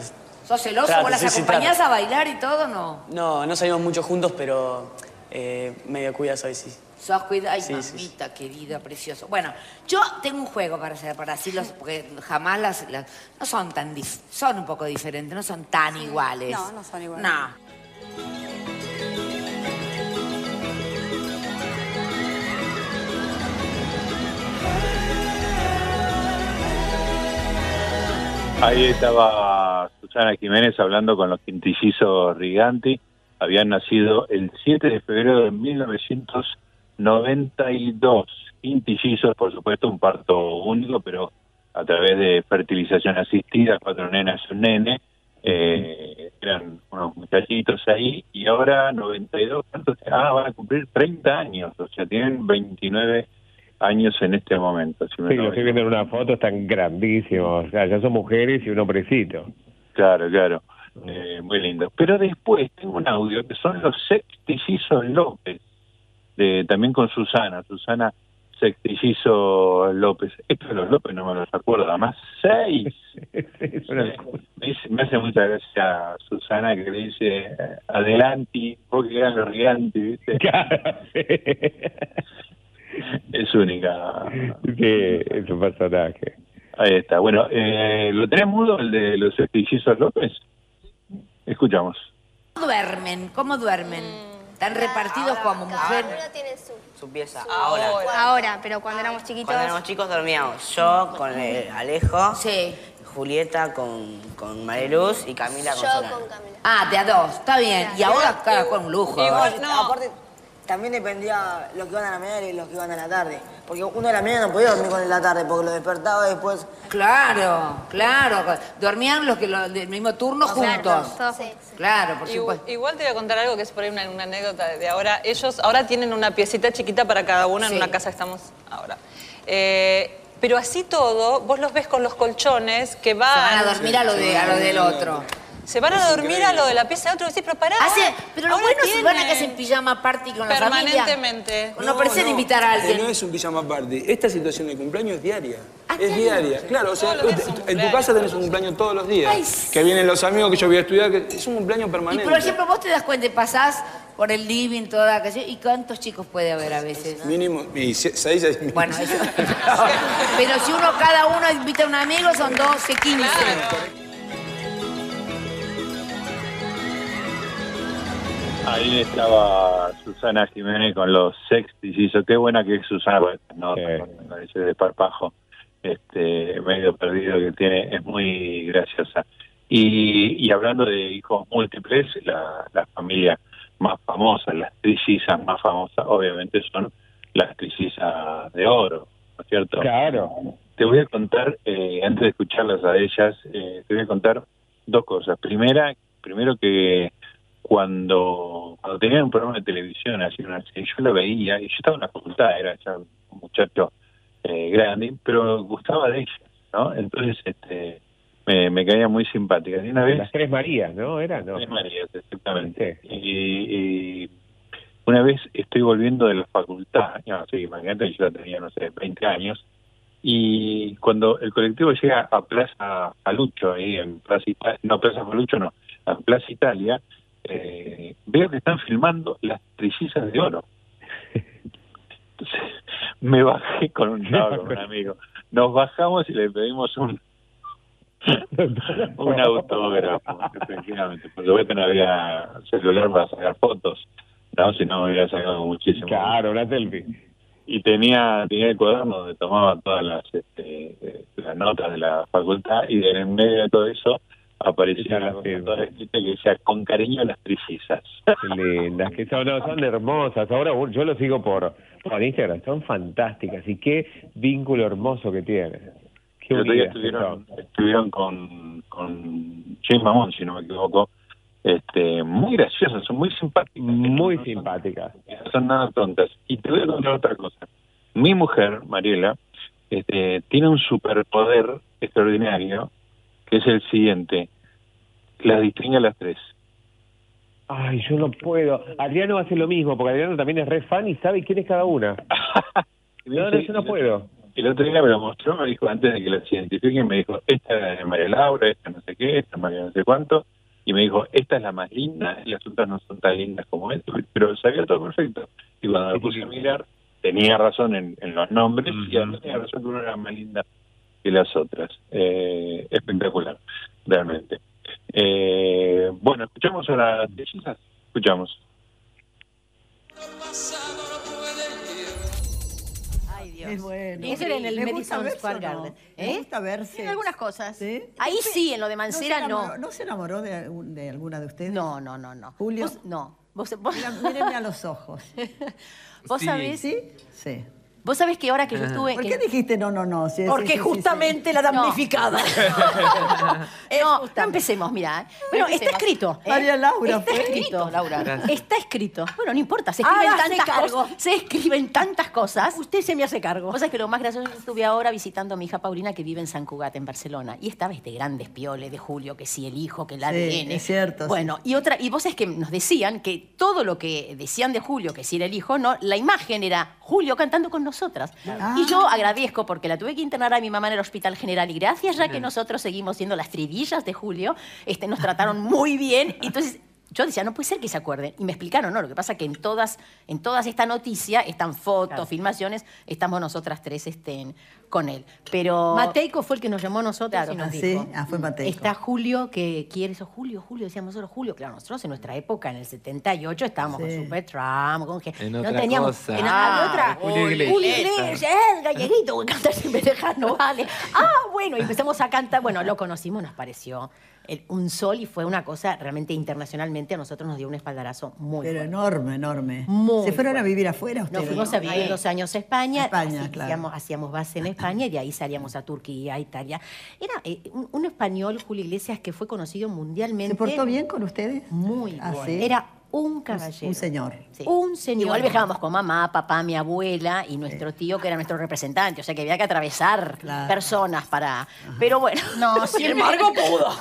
Speaker 19: ¿Sos celoso?
Speaker 20: Trato,
Speaker 19: ¿Vos las
Speaker 20: sí,
Speaker 19: acompañás a bailar y todo? No.
Speaker 20: No, no salimos mucho juntos, pero eh, medio cuidas hoy, sí.
Speaker 19: Sos cuidado. Ay,
Speaker 20: Sí, sí,
Speaker 19: mamita querida, precioso. Bueno, yo tengo un juego para hacer, para así los, porque jamás las, las- no son tan, dif- son un poco diferentes, no son tan iguales.
Speaker 13: No, no son iguales.
Speaker 19: No.
Speaker 1: Ahí estaba Susana Jiménez hablando con los quintillizos Riganti. Habían nacido el 7 de febrero de 1992. Quintillizos, por supuesto, un parto único, pero a través de fertilización asistida, cuatro nenas y un nene. Eh, eran unos muchachitos ahí y ahora 92, ¿cuántos? Ah, van a cumplir 30 años, o sea, tienen 29 años en este momento. Si me
Speaker 2: Sí, lo estoy viendo en una foto, están grandísimos. O sea, ya son mujeres y un hombrecito.
Speaker 1: Claro, claro. Eh, muy lindo. Pero después tengo un audio que son los sextillizos López, de, también con Susana. Susana Sextillizo López. Esto de los López no me los acuerdo, además seis. Me, dice- me hace mucha gracia Susana que le dice adelante, porque eran los gigantes, ¿viste? es única.
Speaker 2: Sí, es un personaje.
Speaker 1: Ahí está. Bueno, eh, ¿lo tenés mudo el de los sextillizos López? Escuchamos.
Speaker 19: ¿Cómo duermen? ¿Cómo duermen? ¿Están repartidos como mujer?
Speaker 21: Su pieza, ahora.
Speaker 22: Ahora, pero cuando éramos chiquitos.
Speaker 21: Cuando éramos chicos dormíamos yo con el Alejo.
Speaker 19: Sí.
Speaker 21: Julieta con, con Mariluz y Camila con
Speaker 19: Yo
Speaker 21: Solano.
Speaker 19: con Ah, de a dos, está bien. Y ahora, claro, con un lujo.
Speaker 21: No, aparte, también dependía los que iban a la mañana y los que iban a la tarde. Porque uno de la mañana no podía dormir con el de la tarde porque lo despertaba después.
Speaker 19: Claro, claro. Dormían los que lo- del mismo turno juntos. Claro, por
Speaker 23: Igu-
Speaker 19: supuesto.
Speaker 23: Igual te voy a contar algo que es por ahí una, una anécdota de ahora. Ellos ahora tienen una piecita chiquita para cada uno en
Speaker 19: Sí.
Speaker 23: una casa que estamos ahora. Eh, pero así todo, vos los ves con los colchones que van...
Speaker 19: Se van a dormir a lo, de, a lo del otro.
Speaker 23: Se van a dormir a lo de la pieza de otro y decís, pero pará. Ahora-
Speaker 19: pero lo
Speaker 23: ahora
Speaker 19: bueno es si van a que hacen pijama party con la familia.
Speaker 23: Permanentemente.
Speaker 19: No, parecen invitar a alguien.
Speaker 22: eh, No es un pijama party. Esta situación de cumpleaños es diaria.
Speaker 19: Ah,
Speaker 22: es diaria. Claro, o sea, en tu casa tenés un cumpleaños todos los días.
Speaker 19: Ay,
Speaker 22: que vienen los amigos que yo voy a estudiar, que es un cumpleaños
Speaker 19: Y
Speaker 22: permanente.
Speaker 19: por ejemplo, vos te das cuenta, y pasás por el living, toda la calle, ¿y cuántos chicos puede haber a veces?
Speaker 22: Mínimo, y se- seis es
Speaker 19: Bueno, eso. Pero si uno, cada uno invita a un amigo, son 12, 15.
Speaker 1: Ahí estaba Susana Jiménez con los sextis, hizo qué buena que es Susana, no, me parece de parpajo, este medio perdido que tiene, es muy graciosa. Y, y hablando de hijos múltiples, la, la familia más famosa, las trillizas más famosas, obviamente son las trillizas de oro, ¿no es cierto?
Speaker 2: Claro.
Speaker 1: Te voy a contar, eh, antes de escucharlas a ellas, eh, te voy a contar dos cosas. Primera, primero que cuando, cuando tenían un programa de televisión, así una serie, yo lo veía, y yo estaba en la facultad, era ya un muchacho eh, grande, pero gustaba de ellas, ¿no? Entonces, este, me, me caía muy simpática. Y una vez...
Speaker 2: Las tres Marías, ¿no? Era, ¿no?
Speaker 1: Tres Marías, exactamente. Y, y una vez estoy volviendo de la facultad, no, sí, imagínate, yo ya tenía, no sé, 20 años, y cuando el colectivo llega a Plaza Falucho, ahí en Plaza Italia, no, Plaza Falucho no, a Plaza Italia, eh, veo que están filmando las trillizas de oro. Entonces, me bajé con un, no, con un amigo. Nos bajamos y le pedimos un un autógrafo, efectivamente. Por supuesto no había celular para sacar fotos, ¿no? Si no, me hubiera sacado muchísimo.
Speaker 2: Claro, una selfie.
Speaker 1: Y tenía, tenía el cuaderno donde tomaba todas las, este, eh, las notas de la facultad y en medio de todo eso aparecía la toda escrita que decía con cariño las trillizas.
Speaker 2: Lindas, que son, no, son hermosas. Ahora yo lo sigo por, por Instagram, son fantásticas. Y qué vínculo hermoso que tienen. Qué unidas
Speaker 1: estuvieron,
Speaker 2: son.
Speaker 1: estuvieron con, con James Mamón, si no me equivoco. Este, muy graciosas, son muy simpáticas.
Speaker 2: Muy simpáticas.
Speaker 1: No son nada tontas. Y te voy a contar otra cosa. Mi mujer, Mariela, este, tiene un superpoder extraordinario, que es el siguiente. Las distingue a las tres.
Speaker 2: Ay, yo no puedo. Adriano hace lo mismo, porque Adriano también es re fan y sabe quién es cada una. No, no, yo no puedo.
Speaker 1: El otro día me lo mostró, me dijo, antes de que las identifiquen, me dijo, esta es María Laura, esta no sé qué, esta María no sé cuánto, y me dijo, esta es la más linda, y las otras no son tan lindas como esta, pero sabía todo perfecto. Y cuando me puse a mirar, tenía razón en, en los nombres, y además tenía razón que una era más linda que las otras. Eh, espectacular, realmente. Eh, bueno, escuchamos a las trillizas, escuchamos.
Speaker 24: Ay, Dios.
Speaker 25: Es bueno.
Speaker 24: Ese era en el
Speaker 25: ¿Les gusta
Speaker 24: Madison Square
Speaker 25: no?
Speaker 24: Garden.
Speaker 25: ¿Les
Speaker 24: ¿Eh?
Speaker 25: gusta verse?
Speaker 24: En algunas cosas.
Speaker 25: ¿Sí?
Speaker 24: Ahí sí, en lo de
Speaker 25: ¿No se
Speaker 24: Mancera no.
Speaker 25: ¿No se enamoró de, algún- de alguna de ustedes?
Speaker 24: No, no, no, no.
Speaker 25: Julio.
Speaker 24: Vos- no. Vos, vos-
Speaker 25: Mira, mírenme a los ojos.
Speaker 24: vos sabés.
Speaker 25: ¿Sí? Sí.
Speaker 24: Vos sabés que ahora que yo estuve.
Speaker 25: ¿Por
Speaker 24: que-
Speaker 25: qué dijiste no, no, no? Sí, sí,
Speaker 24: Porque
Speaker 25: sí, sí,
Speaker 24: justamente
Speaker 25: sí.
Speaker 24: la damnificada. no, no empecemos, mira. Bueno, está escrito. ¿eh?
Speaker 25: María Laura,
Speaker 24: Está
Speaker 25: fue.
Speaker 24: escrito, Laura.
Speaker 25: Gracias.
Speaker 24: Está escrito. Bueno, no importa, se escriben
Speaker 25: Hágase
Speaker 24: tantas
Speaker 25: cargo.
Speaker 24: cosas. Se escriben tantas cosas. Usted se me hace cargo. Vos sabés que lo más gracioso es que estuve ahora visitando a mi hija Paulina que vive en San Cugat, en Barcelona. Y estaba este gran despiole de Julio, que si el hijo, que el
Speaker 25: Sí,
Speaker 24: ADN.
Speaker 25: es cierto, sí.
Speaker 24: Bueno, y otra, y vos es que nos decían que todo lo que decían de Julio, que si era el hijo, no, la imagen era Julio cantando con nosotras. Y yo agradezco porque la tuve que internar a mi mamá en el Hospital General y gracias ya que nosotros seguimos siendo las trivillas de Julio, este, nos trataron muy bien. Entonces, yo decía, no puede ser que se acuerden. Y me explicaron, no, lo que pasa es que en todas, en todas esta noticia están fotos, filmaciones, estamos nosotras tres estén con él. Pero Mateico fue el que nos llamó a nosotros y nos
Speaker 25: Ah,
Speaker 24: dijo,
Speaker 25: sí, ah, fue Mateico.
Speaker 24: está Julio que quiere eso, Julio, Julio, decíamos nosotros, Julio. Claro, nosotros en nuestra época, en el 78, estábamos con Supertramp, con que
Speaker 26: En
Speaker 24: no
Speaker 26: otra
Speaker 24: teníamos...
Speaker 26: cosa.
Speaker 24: en-
Speaker 26: Ah,
Speaker 24: otra,
Speaker 26: Julio Iglesias.
Speaker 24: Julio Iglesias, el galleguito, que canta sin me dejas, no vale. Ah, bueno, y empezamos a cantar, bueno, lo conocimos, nos pareció el- un sol y fue una cosa realmente internacionalmente a nosotros nos dio un espaldarazo muy
Speaker 25: Pero
Speaker 24: fuerte.
Speaker 25: enorme, enorme.
Speaker 24: Muy
Speaker 25: ¿Se fueron a vivir afuera ustedes?
Speaker 24: Nos fuimos a vivir dos años a España,
Speaker 25: España,
Speaker 24: así-
Speaker 25: claro.
Speaker 24: hacíamos, hacíamos base en España y de ahí salíamos a Turquía, a Italia. Era eh, un, un español, Julio Iglesias, que fue conocido mundialmente.
Speaker 25: ¿Se portó bien con ustedes?
Speaker 24: Muy
Speaker 25: ¿Ah,
Speaker 24: bueno.
Speaker 25: sí?
Speaker 24: Era un caballero.
Speaker 25: Un señor.
Speaker 24: Un señor. Igual viajábamos con mamá, papá, mi abuela y nuestro tío, que era nuestro representante. O sea que había que atravesar personas para. Pero bueno.
Speaker 13: No,
Speaker 24: sin
Speaker 13: siempre-
Speaker 24: embargo pudo.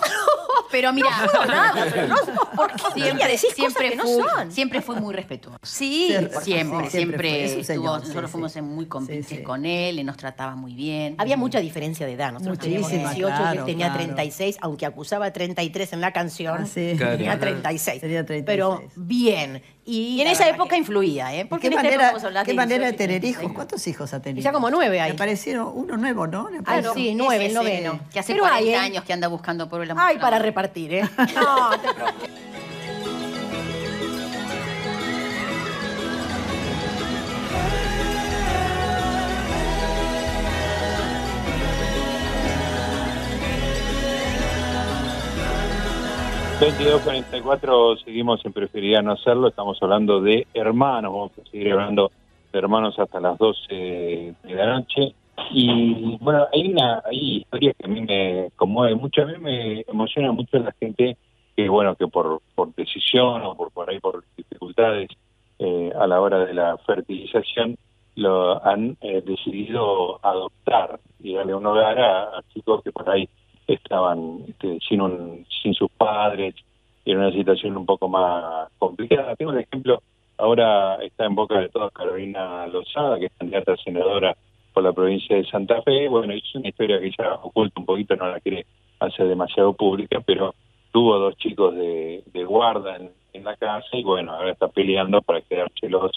Speaker 13: Pero mira,
Speaker 24: No, nada, pero no, ¿por qué
Speaker 13: siempre,
Speaker 24: decís
Speaker 13: siempre,
Speaker 24: cosas que no son?
Speaker 13: siempre fue muy respetuoso.
Speaker 24: Sí,
Speaker 13: siempre, siempre, siempre, estuvo-
Speaker 24: señor,
Speaker 13: nosotros
Speaker 24: sí.
Speaker 13: fuimos muy cómplices con él, él nos trataba muy bien.
Speaker 24: Había mucha diferencia de edad. Nosotros teníamos
Speaker 25: Muchísima,
Speaker 24: 18 y él tenía
Speaker 25: claro.
Speaker 24: 36, aunque acusaba 33 en la canción.
Speaker 25: Ah, sí.
Speaker 24: Tenía
Speaker 25: Claro.
Speaker 24: 36.
Speaker 25: Tenía 36.
Speaker 24: Pero bien. Y,
Speaker 13: Y
Speaker 24: en esa época influía, ¿eh?
Speaker 25: ¿Qué
Speaker 24: en esta
Speaker 25: manera,
Speaker 24: época
Speaker 25: qué
Speaker 24: de
Speaker 25: manera de
Speaker 24: 18,
Speaker 25: tener
Speaker 24: 36.
Speaker 25: hijos? ¿Cuántos hijos ha tenido?
Speaker 24: Y ya como nueve hay.
Speaker 25: Me parecieron uno nuevo, ¿no? Le
Speaker 24: Ah, sí, nueve, el noveno.
Speaker 13: Que hace
Speaker 24: Pero
Speaker 13: 40
Speaker 24: hay, ¿eh?
Speaker 13: años que anda buscando por el amor.
Speaker 24: Ay, para repartir, ¿eh? No, te preocupes.
Speaker 1: 22.44 seguimos en Preferiría No Hacerlo, estamos hablando de hermanos, vamos a seguir hablando de hermanos hasta las 12 de la noche. Y bueno, hay una hay historias que a mí me conmueve mucho, a mí me emociona mucho la gente que bueno, que por, por decisión o por, por ahí por dificultades eh, a la hora de la fertilización lo han eh, decidido adoptar y darle un hogar a, a chicos que por ahí estaban este, sin un, sin sus padres en una situación un poco más complicada. Tengo el ejemplo, ahora está en boca de todos Carolina Lozada, que es candidata a senadora por la provincia de Santa Fe. Bueno, es una historia que ella oculta un poquito, no la quiere hacer demasiado pública, pero tuvo dos chicos de, de guarda en, en la casa y bueno, ahora está peleando para quedárselos.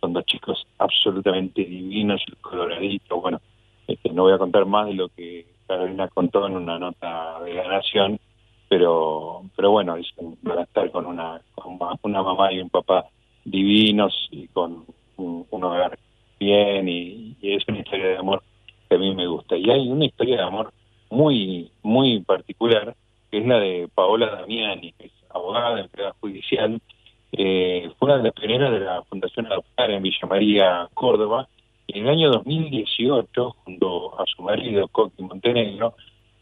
Speaker 1: Son dos chicos absolutamente divinos, el coloradito, bueno, este, no voy a contar más de lo que Carolina contó en una nota de la Nación, pero pero bueno, es, van a estar con una, con una mamá y un papá divinos y con un, hogar bien y, es una historia de amor que a mí me gusta. Y hay una historia de amor muy muy particular que es la de Paola Damiani, que es abogada, empleada judicial, eh, fue una de las pioneras de la Fundación Adoptar en Villa María, Córdoba, en el año 2018, junto a su marido, Coqui Montenegro,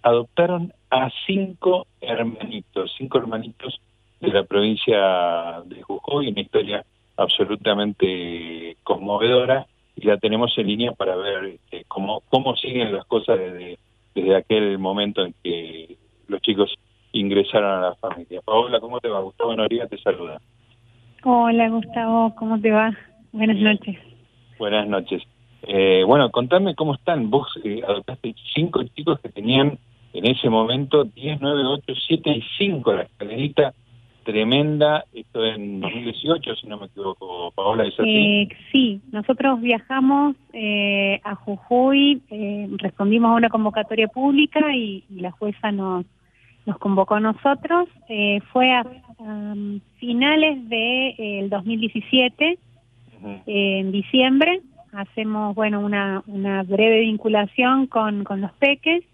Speaker 1: adoptaron a cinco hermanitos, cinco hermanitos de la provincia de Jujuy, una historia absolutamente conmovedora, y la tenemos en línea para ver este, cómo, cómo siguen las cosas desde, desde aquel momento en que los chicos ingresaron a la familia. Paola, ¿cómo te va? Gustavo Noriega te saluda.
Speaker 27: Hola Gustavo, ¿cómo te va? Buenas noches.
Speaker 1: Buenas noches. Eh, bueno, contame cómo están. Vos eh, adoptaste cinco chicos que tenían en ese momento 10, 9, 8, 7 y 5. La escalerita tremenda. Esto en 2018, si no me equivoco, Paola, ¿es así?
Speaker 27: Eh, sí, nosotros viajamos eh, a Jujuy, eh, respondimos a una convocatoria pública y, y la jueza nos, nos convocó a nosotros. Eh, fue a, finales del 2017, eh, en diciembre. Hacemos, bueno, una, una breve vinculación con, con los peques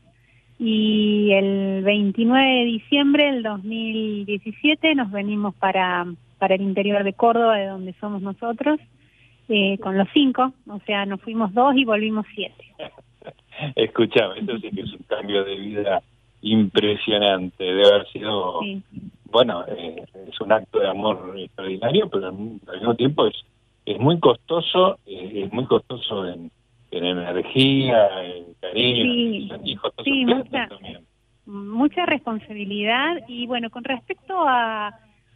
Speaker 27: y el 29 de diciembre del 2017 nos venimos para, para el interior de Córdoba, de donde somos nosotros, eh, con los cinco, o sea, nos fuimos dos y volvimos siete.
Speaker 1: Escuchame, esto sí que es un cambio de vida impresionante. Debe haber sido,
Speaker 27: Sí.
Speaker 1: bueno, eh, es un acto de amor extraordinario, pero al mismo tiempo es, es muy costoso, eh, es muy costoso en, en energía, en cariño,
Speaker 27: Sí,
Speaker 1: en
Speaker 27: mucha-
Speaker 1: también.
Speaker 27: mucha responsabilidad y bueno, con respecto a,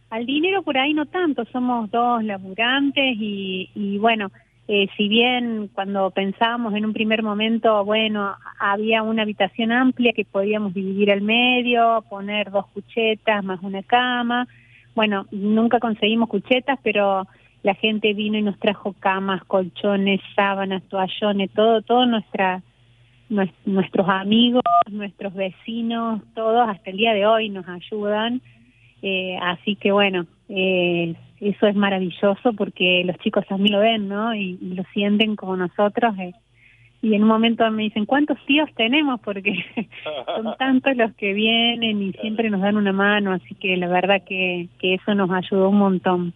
Speaker 27: al dinero por ahí no tanto, somos dos laburantes y, y bueno, eh, si bien cuando pensábamos en un primer momento, bueno, había una habitación amplia que podíamos dividir al medio, poner dos cuchetas más una cama, bueno, nunca conseguimos cuchetas, pero la gente vino y nos trajo camas, colchones, sábanas, toallones, todo, todo nuestra, nues- nuestros amigos, nuestros vecinos, todos hasta el día de hoy nos ayudan. Eh, así que bueno, eh, eso es maravilloso porque los chicos también lo ven, ¿no? Y, lo sienten como nosotros. eh. Y en un momento me dicen, ¿cuántos tíos tenemos? Porque son tantos los que vienen y siempre nos dan una mano, así que la verdad que eso nos ayudó un montón.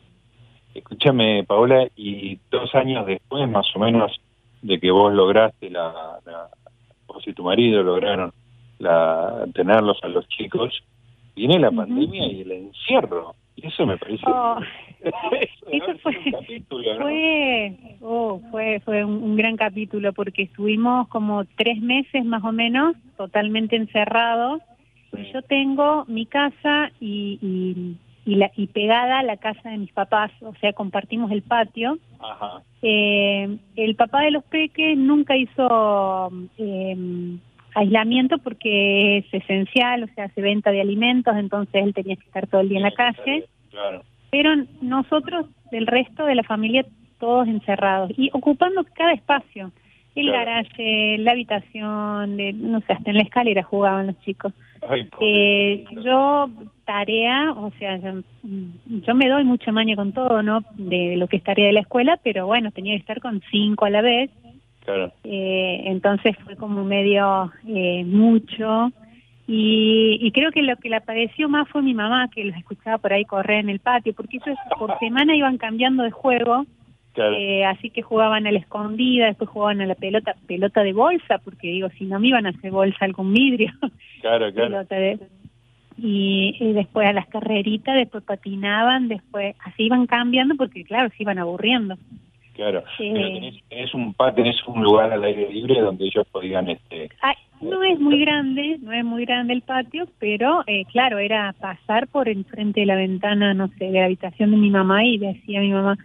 Speaker 1: Escúchame, Paola, y dos años después, más o menos, de que vos lograste la, la vos y tu marido lograron la, tenerlos a los chicos, viene la pandemia y el encierro. Y eso me parece...
Speaker 27: Oh,
Speaker 1: eso
Speaker 27: fue,
Speaker 1: un capítulo, ¿no?
Speaker 27: fue, oh, fue, fue un, un gran capítulo porque estuvimos como tres meses más o menos totalmente encerrados. Y yo tengo mi casa y, y, y, la, y pegada a la casa de mis papás, o sea, compartimos el patio.
Speaker 1: Ajá.
Speaker 27: Eh, el papá de los peques nunca hizo eh, aislamiento porque es esencial, o sea, hace venta de alimentos, entonces él tenía que estar todo el día en la calle.
Speaker 1: Claro.
Speaker 27: Pero nosotros, el resto de la familia, todos encerrados y ocupando cada espacio. El
Speaker 1: Claro.
Speaker 27: garaje, la habitación, de- no sé, hasta en la escalera jugaban los chicos.
Speaker 1: Ay,
Speaker 27: Eh, yo, tarea, o sea, yo, yo me doy mucha maña con todo, ¿no? De lo que es tarea de la escuela, pero bueno, tenía que estar con cinco a la vez.
Speaker 1: Claro.
Speaker 27: Eh, entonces fue como medio eh, mucho. Y, y creo que lo que le padeció más fue mi mamá, que los escuchaba por ahí correr en el patio, porque ellos por semana iban cambiando de juego.
Speaker 1: Claro.
Speaker 27: Eh, así que jugaban a la escondida, después jugaban a la pelota, pelota de bolsa, porque digo, si no me iban a hacer bolsa algún vidrio.
Speaker 1: Claro, claro.
Speaker 27: pelota de- y, y después a las carreritas, después patinaban, después así iban cambiando porque claro, se iban aburriendo.
Speaker 1: Claro.
Speaker 27: Sí.
Speaker 1: Pero tenés, tenés un tenés un lugar al aire libre donde ellos podían este
Speaker 27: Ay, no es muy grande, no es muy grande el patio, pero eh, claro, era pasar por enfrente de la ventana, no sé, de la habitación de mi mamá y decía a mi mamá,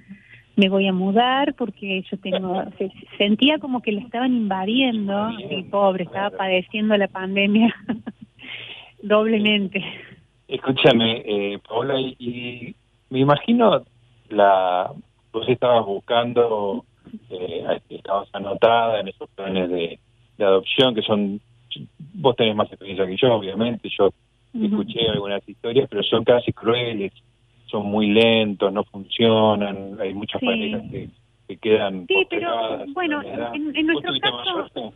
Speaker 27: me voy a mudar porque yo tengo, se- sentía como que le estaban invadiendo, el pobre, estaba padeciendo la pandemia doblemente.
Speaker 1: Escúchame, eh, Paola, y, y me imagino la vos estabas buscando, eh, estabas anotada en esos planes de, de adopción que son, vos tenés más experiencia que yo, obviamente, yo escuché algunas historias, pero son casi crueles, son muy lentos, no funcionan, hay muchas
Speaker 27: Sí.
Speaker 1: parejas que, que quedan
Speaker 27: Sí, pero bueno,
Speaker 1: en la edad.
Speaker 27: en, en
Speaker 1: ¿Vos
Speaker 27: nuestro caso?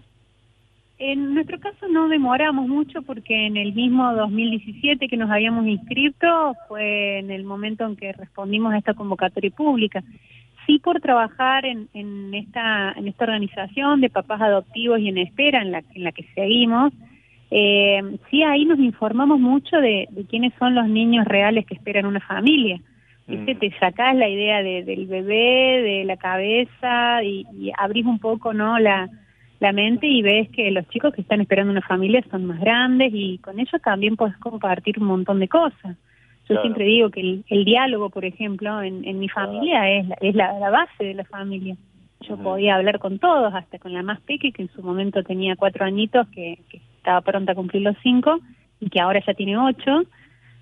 Speaker 27: En nuestro caso no demoramos mucho porque en el mismo 2017 que nos habíamos inscrito fue en el momento en que respondimos a esta convocatoria pública. Sí por trabajar en, en esta en esta organización de papás adoptivos y en espera en la, en la que seguimos, eh, sí ahí nos informamos mucho de, de quiénes son los niños reales que esperan una familia. ¿Viste? Te sacás la idea de- del bebé, de la cabeza y, y abrís un poco no la, la mente y ves que los chicos que están esperando una familia son más grandes y con ellos también puedes compartir un montón de cosas. Yo
Speaker 1: Claro.
Speaker 27: siempre digo que el, el diálogo, por ejemplo, en, en mi familia es, la, es la, la base de la familia. Yo podía hablar con todos, hasta con la más peque, que en su momento tenía cuatro añitos, que, que estaba pronta a cumplir los cinco, y que ahora ya tiene ocho.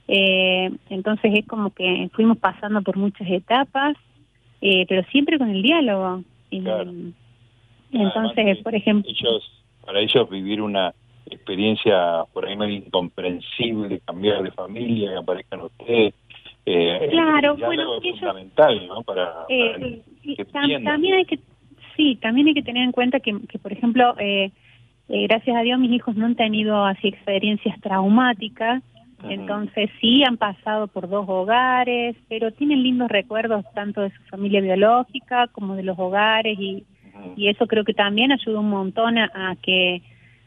Speaker 27: Eh, entonces es como que fuimos pasando por muchas etapas, eh, pero siempre con el diálogo. Y, Entonces, por ejemplo...
Speaker 1: ellos, para ellos vivir una experiencia por ahí medio incomprensible, cambiar de familia, que aparezcan ustedes. Eh,
Speaker 27: Claro,
Speaker 1: el
Speaker 27: bueno,
Speaker 1: es
Speaker 27: ellos-
Speaker 1: fundamental, ¿no? Para, para
Speaker 27: Eh,
Speaker 1: que
Speaker 27: tam- también hay que sí también hay que tener en cuenta que, que, por ejemplo eh, eh, gracias a Dios mis hijos no han tenido así experiencias traumáticas. Entonces sí han pasado por dos hogares pero tienen lindos recuerdos tanto de su familia biológica como de los hogares y, y eso creo que también ayuda un montón a, a que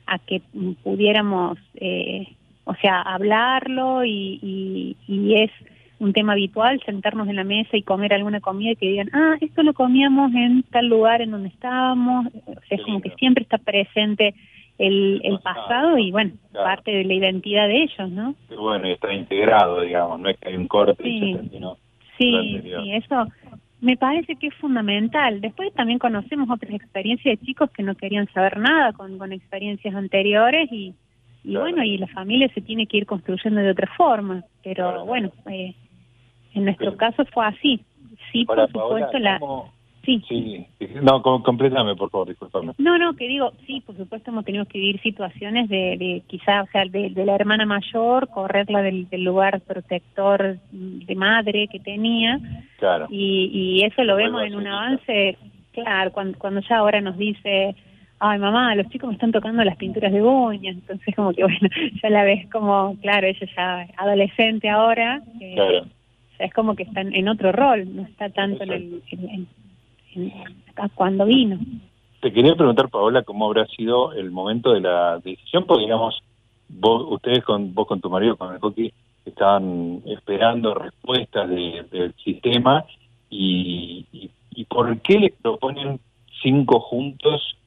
Speaker 27: a que pudiéramos eh, o sea hablarlo y, y, y es un tema habitual sentarnos en la mesa y comer alguna comida y que digan, ah, esto lo comíamos en tal lugar en donde estábamos. O sea, es como que siempre está presente el, el pasado y, bueno, parte de la identidad de ellos, ¿no?
Speaker 1: Que bueno, y está integrado, digamos, no es que hay un corte y
Speaker 27: Sí.
Speaker 1: se terminó. lo
Speaker 27: Sí, eso me parece que es fundamental. Después también conocemos otras experiencias de chicos que no querían saber nada con, con experiencias anteriores y, y bueno, y la familia se tiene que ir construyendo de otra forma. Pero bueno, eh, En nuestro caso fue así. Sí, por supuesto,
Speaker 1: Paola,
Speaker 27: la...
Speaker 1: ¿cómo-
Speaker 27: Sí.
Speaker 1: Sí, no, com- complétame, por favor, discúlpame.
Speaker 27: No, no, que digo, sí, por supuesto hemos tenido que vivir situaciones de, de quizá, o sea, de, de la hermana mayor, correrla del, del lugar protector de madre que tenía,
Speaker 1: Claro.
Speaker 27: y, y eso lo vemos en un avance, claro, cuando, cuando ya ahora nos dice, ay mamá, los chicos me están tocando las pinturas de uñas, entonces como que bueno, ya la ves como, claro, ella ya adolescente ahora, eh,
Speaker 1: Claro.
Speaker 27: ya es como que está en, otro rol, no está tanto en el, en- en- acá cuando vino.
Speaker 1: Te quería preguntar, Paola, cómo habrá sido el momento de la decisión, porque digamos, vos, ustedes con vos con tu marido, con el Coqui, estaban esperando respuestas de- del sistema y, y, y por qué les proponen cinco juntos.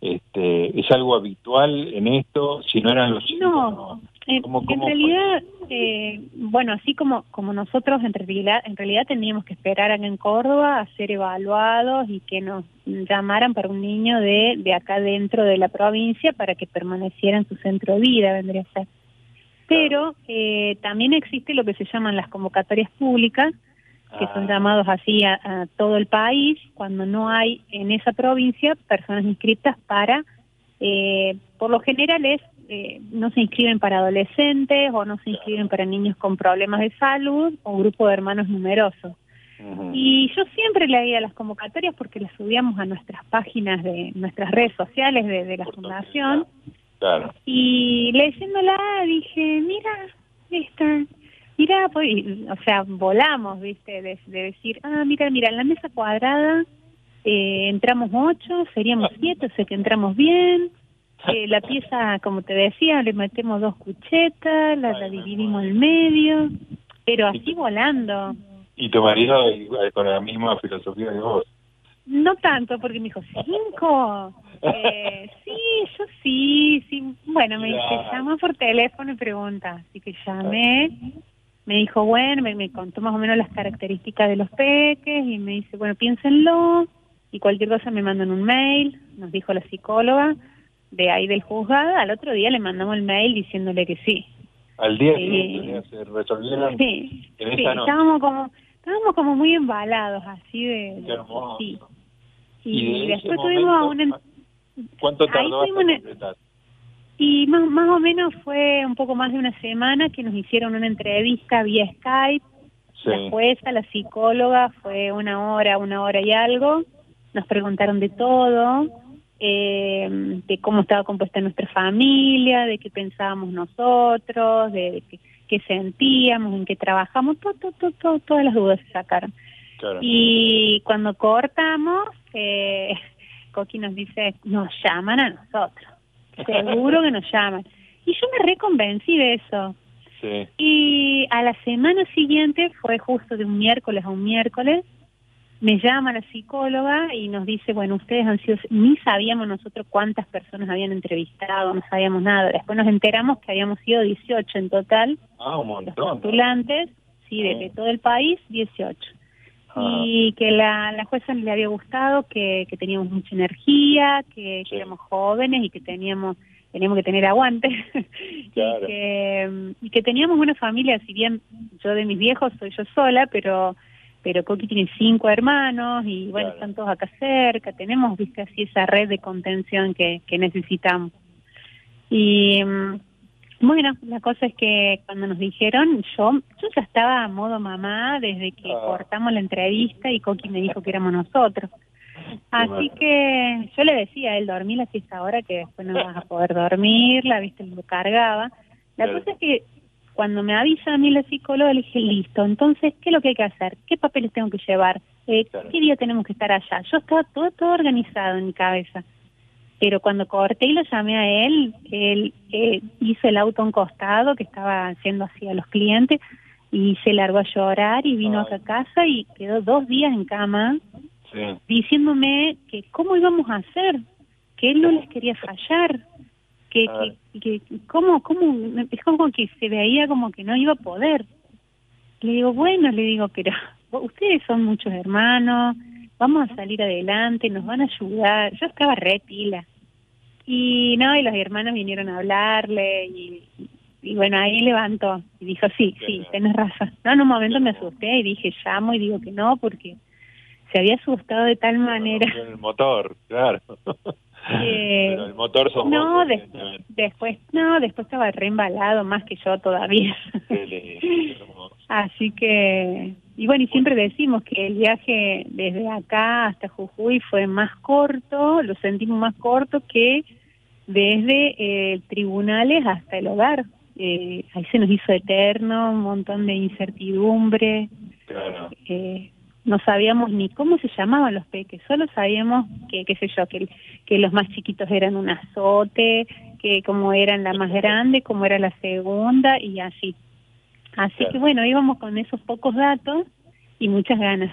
Speaker 1: Este, ¿Es algo habitual en esto? Si no eran los cinco,
Speaker 27: No, en, realidad, eh, bueno, así como como nosotros en realidad, en realidad teníamos que esperar acá en Córdoba a ser evaluados y que nos llamaran para un niño de, de acá dentro de la provincia para que permaneciera en su centro de vida, vendría a ser. Pero eh, también existe lo que se llaman las convocatorias públicas, que son llamados así a, a todo el país, cuando no hay en esa provincia personas inscritas para, eh, por lo general es, eh, no se inscriben para adolescentes o no se inscriben para niños con problemas de salud o grupo de hermanos numerosos. Y yo siempre leía las convocatorias porque las subíamos a nuestras páginas de nuestras redes sociales de, de la fundación
Speaker 1: Claro.
Speaker 27: y leyéndola dije, mira, esta, mira, pues, y, o sea, volamos, viste, de, de decir, ah, mira, mira, en la mesa cuadrada eh, entramos ocho, seríamos siete, o sea que entramos bien. Eh, la pieza, como te decía, le metemos dos cuchetas, la, la dividimos en medio, pero así volando.
Speaker 1: Y tu marido con la misma filosofía que vos.
Speaker 27: No tanto, porque me dijo, ¿cinco? Eh, sí, yo sí, sí. Bueno, me dice, llama por teléfono y pregunta. Así que llamé, me dijo, bueno, me, me contó más o menos las características de los peques y me dice, bueno, piénsenlo y cualquier cosa me mandan un mail, nos dijo la psicóloga de ahí del juzgado. Al otro día le mandamos el mail diciéndole que sí.
Speaker 1: Al día
Speaker 27: Sí.
Speaker 1: siguiente se resolvieron
Speaker 27: Sí,
Speaker 1: en
Speaker 27: sí,
Speaker 1: noche.
Speaker 27: estábamos como, estábamos como muy embalados así de...
Speaker 1: Qué hermoso.
Speaker 27: sí.
Speaker 1: Y
Speaker 27: Y,
Speaker 1: de ese
Speaker 27: después tuvimos a una...
Speaker 1: ¿Cuánto
Speaker 27: Ahí
Speaker 1: tardó hasta
Speaker 27: tuvimos una-
Speaker 1: completar?
Speaker 27: Y más, más o menos fue un poco más de una semana que nos hicieron una entrevista vía Skype.
Speaker 1: Sí.
Speaker 27: La jueza, la psicóloga, fue una hora, una hora y algo. Nos preguntaron de todo, eh, de cómo estaba compuesta nuestra familia, de qué pensábamos nosotros, de qué, qué sentíamos, en qué trabajamos, todo, todo, todo, todo- todas las dudas se sacaron. Y cuando cortamos, eh, Coqui nos dice, nos llaman a nosotros. Seguro que nos llaman. Y yo me reconvencí de eso.
Speaker 1: Sí.
Speaker 27: Y a la semana siguiente, fue justo de un miércoles a un miércoles, me llama la psicóloga y nos dice, bueno, ustedes han sido, ni sabíamos nosotros cuántas personas habían entrevistado, no sabíamos nada. Después nos enteramos que habíamos sido 18 en total,
Speaker 1: Ah, un montón.
Speaker 27: postulantes, sí, de, de todo el país, 18.
Speaker 1: Ah.
Speaker 27: Y que la, la jueza le había gustado, que, que teníamos mucha energía, que, que éramos jóvenes y que teníamos teníamos que tener aguante
Speaker 1: Claro.
Speaker 27: y, que, y que teníamos una familia, si bien yo de mis viejos soy yo sola, pero pero Coqui tiene cinco hermanos y bueno, están todos acá cerca, tenemos, viste, así esa red de contención que, que necesitamos. Y mm, bueno, la cosa es que cuando nos dijeron, yo, yo ya estaba a modo mamá desde que cortamos la entrevista y Coqui me dijo que éramos nosotros. Así que yo le decía a él, dormí la siesta ahora que después no vas a poder dormirla, viste, lo cargaba. La
Speaker 1: Claro.
Speaker 27: cosa es que cuando me avisa a mí la psicóloga, le dije, listo, entonces, ¿qué es lo que hay que hacer? ¿Qué papeles tengo que llevar? Eh, ¿Qué día tenemos que estar allá? Yo estaba todo, todo organizado en mi cabeza. Pero cuando corté y lo llamé a él, él eh, hizo el auto a un costado que estaba haciendo así a los clientes y se largó a llorar y vino acá a casa y quedó dos días en cama
Speaker 1: Sí.
Speaker 27: diciéndome que cómo íbamos a hacer, que él no les quería fallar, que, que, que cómo, cómo, es como que se veía como que no iba a poder. Le digo, bueno, le digo, pero ustedes son muchos hermanos, vamos a salir adelante, nos van a ayudar. Yo estaba re pila. Y no, y los hermanos vinieron a hablarle y, y bueno, ahí levantó y dijo, sí, sí, tenés razón. No, en un momento me asusté y dije, llamo y digo que no, porque se había asustado de tal manera.
Speaker 1: El motor, claro.
Speaker 27: que-
Speaker 1: Pero el motor son
Speaker 27: no,
Speaker 1: vos,
Speaker 27: después, no, después estaba reembalado más que yo todavía.
Speaker 1: Qué.
Speaker 27: Así que, y bueno, y siempre decimos que el viaje desde acá hasta Jujuy fue más corto, lo sentimos más corto que desde eh, tribunales hasta el hogar. Eh, ahí se nos hizo eterno, un montón de incertidumbre.
Speaker 1: Claro.
Speaker 27: Eh, no sabíamos ni cómo se llamaban los peques, solo sabíamos que, qué sé yo, que, que los más chiquitos eran un azote, que como eran la más grande, como era la segunda y así. Así
Speaker 1: Claro.
Speaker 27: que bueno, íbamos con esos pocos datos y muchas ganas.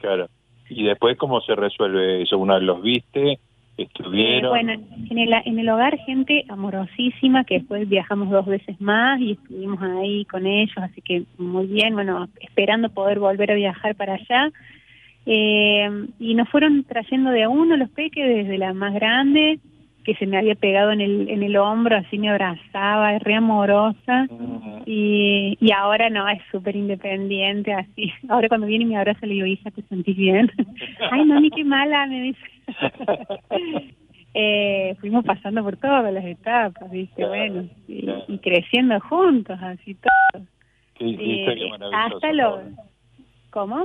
Speaker 1: Claro. Y después, ¿cómo se resuelve eso? ¿Una los viste?
Speaker 27: Eh,
Speaker 1: ¿Estuvieron?
Speaker 27: bueno, en el, en el hogar gente amorosísima, que después viajamos dos veces más y estuvimos ahí con ellos, así que muy bien, bueno, esperando poder volver a viajar para allá. Eh, y nos fueron trayendo de a uno los peques, desde la más grande, que se me había pegado en el, en el hombro, así me abrazaba, es re amorosa. Y, y ahora no, es súper independiente, así. Ahora cuando viene y me abraza le digo, hija, ¿te sentís bien? Ay, mami, qué mala, me dice. eh, fuimos pasando por todas las etapas, ¿viste? Bueno, y, y creciendo juntos, así todo.
Speaker 1: Qué, qué
Speaker 27: Eh,
Speaker 1: historia maravillosa.
Speaker 27: hasta lo... ¿Cómo?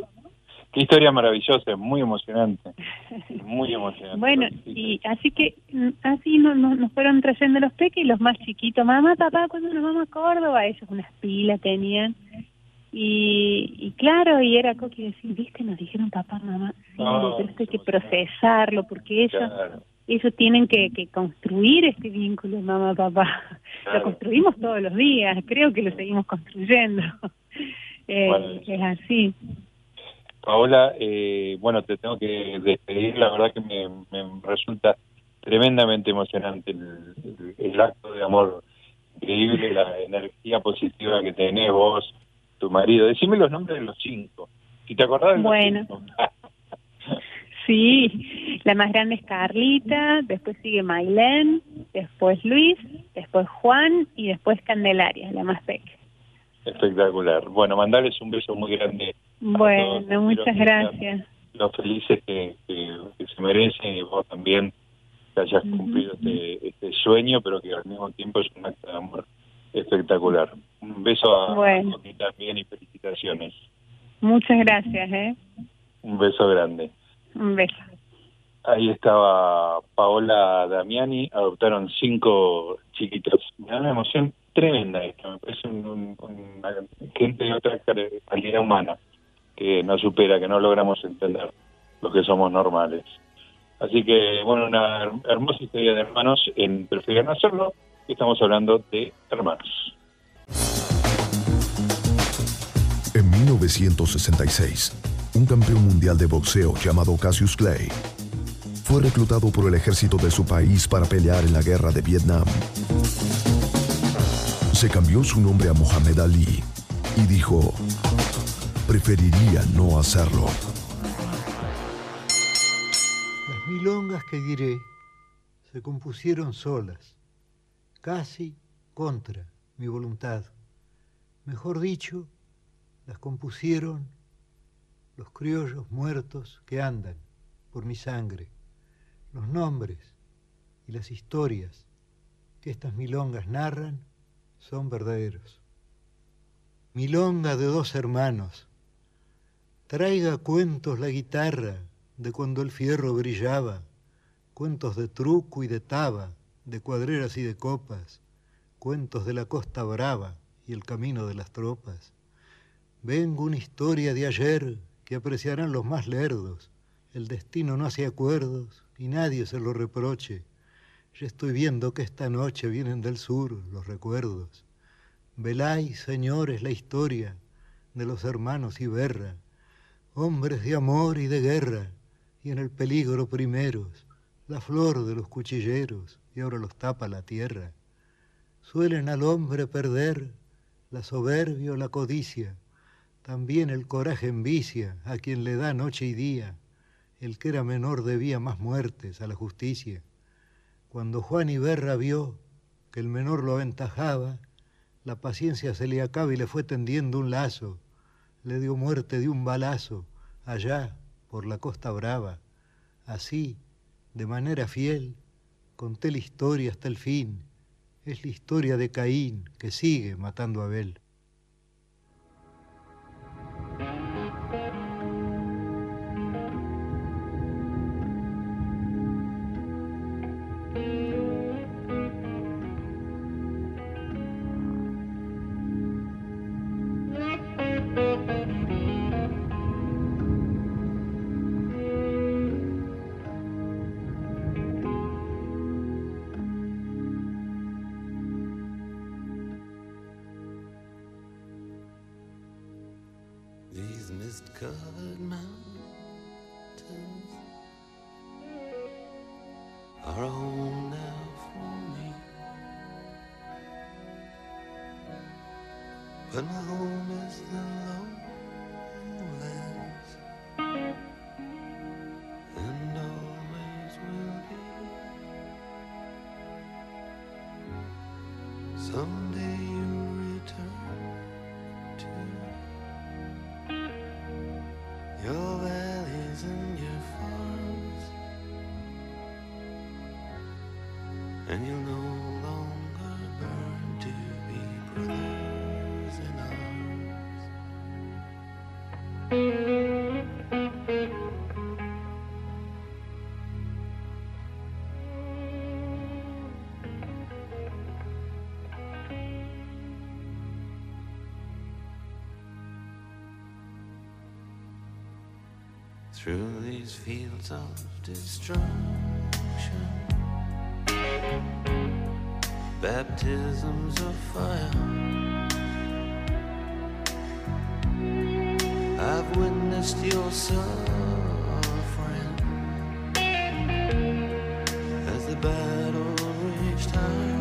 Speaker 1: Qué historia maravillosa, muy emocionante. Muy emocionante.
Speaker 27: Bueno, y así que así nos, nos, nos fueron trayendo los peques y los más chiquitos, mamá, papá, ¿cuándo nos vamos a Córdoba? Ellos unas pilas tenían. Y, y claro, y era Coqui decir, viste, nos dijeron papá, mamá, sí,
Speaker 1: No,
Speaker 27: pero esto hay que procesarlo, porque ellos,
Speaker 1: Claro.
Speaker 27: ellos tienen que, que construir este vínculo, mamá, papá.
Speaker 1: Claro.
Speaker 27: Lo construimos todos los días, creo que lo seguimos construyendo. Eh,
Speaker 1: Bueno.
Speaker 27: es así.
Speaker 1: Paola, eh, bueno, te tengo que despedir. La verdad que me, me resulta tremendamente emocionante el, el- el acto de amor increíble, la energía positiva que tenés vos, tu marido. Decime los nombres de los cinco. Si te acordás de los
Speaker 27: Bueno.
Speaker 1: cinco.
Speaker 27: Sí, la más grande es Carlita, después sigue Mailén, después Luis, después Juan y después Candelaria, la más pequeña.
Speaker 1: Espectacular. Bueno, mandarles un beso muy grande.
Speaker 27: Bueno, muchas
Speaker 1: Quiero
Speaker 27: gracias.
Speaker 1: Los felices que, que- que se merecen y vos también que hayas cumplido este, este sueño, pero que al mismo tiempo es un acto de amor espectacular. Un beso a,
Speaker 27: Bueno.
Speaker 1: a también y felicitaciones.
Speaker 27: Muchas gracias, ¿eh?
Speaker 1: Un beso grande.
Speaker 27: Un beso.
Speaker 1: Ahí estaba Paola Damiani, adoptaron cinco chiquitos. Me da una emoción tremenda esto, me parece un- un- una gente de otra cal- calidad humana que nos supera, que no logramos entender los que somos normales. Así que, bueno, una her- hermosa historia de hermanos en Prefiero no hacerlo, estamos hablando de hermanos.
Speaker 5: En 1966, un campeón mundial de boxeo llamado Cassius Clay fue reclutado por el ejército de su país para pelear en la guerra de Vietnam. Se cambió su nombre a Mohamed Ali y dijo, preferiría no hacerlo.
Speaker 26: Las milongas que diré se compusieron solas, casi contra mi voluntad. Mejor dicho, las compusieron los criollos muertos que andan por mi sangre, los nombres y las historias que estas milongas narran son verdaderos. Milonga de dos hermanos, traiga cuentos la guitarra de cuando el fierro brillaba, cuentos de truco y de taba, de cuadreras y de copas, cuentos de la costa brava y el camino de las tropas. Vengo una historia de ayer que apreciarán los más lerdos. El destino no hace acuerdos y nadie se lo reproche. Ya estoy viendo que esta noche vienen del sur los recuerdos. Veláis, señores, la historia de los hermanos Iberra, hombres de amor y de guerra, y en el peligro primeros, la flor de los cuchilleros, y ahora los tapa la tierra. Suelen al hombre perder la soberbia o la codicia, también el coraje envicia a quien le da noche y día. El que era menor debía más muertes a la justicia. Cuando Juan Iberra vio que el menor lo aventajaba, la paciencia se le acaba y le fue tendiendo un lazo. Le dio muerte de un balazo allá por la costa brava. Así, de manera fiel, Conté la historia hasta el fin. Es la historia de Caín que sigue matando a Abel.
Speaker 28: and you'll no longer burn to be brothers in arms. Through these fields of destruction baptisms of fire. I've witnessed your suffering as the battle reached high.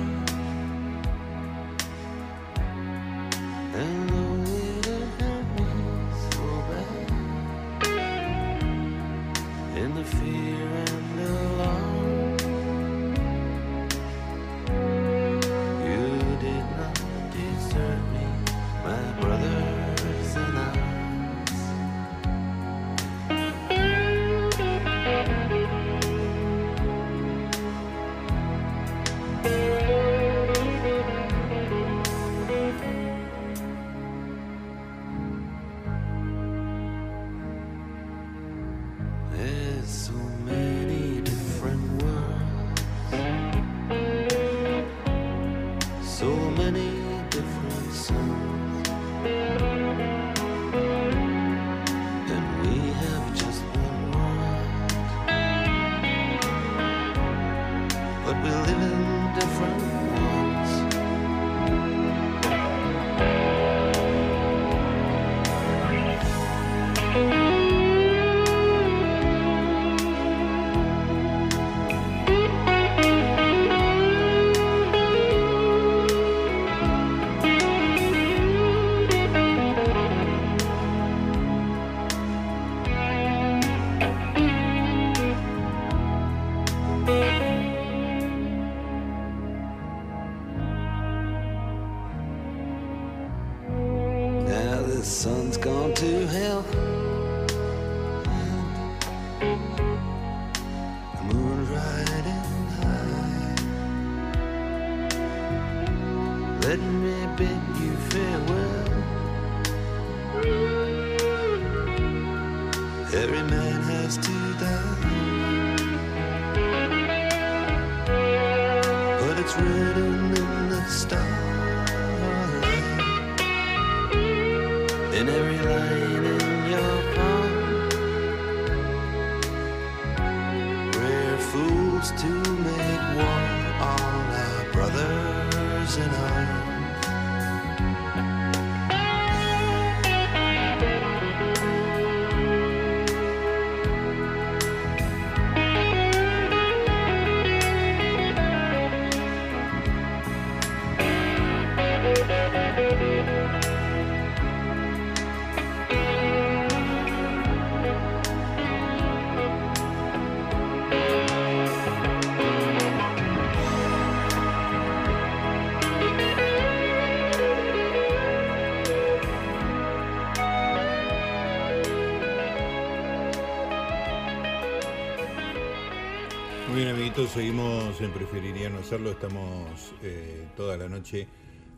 Speaker 1: Seguimos en Preferiría no hacerlo. Estamos eh, toda la noche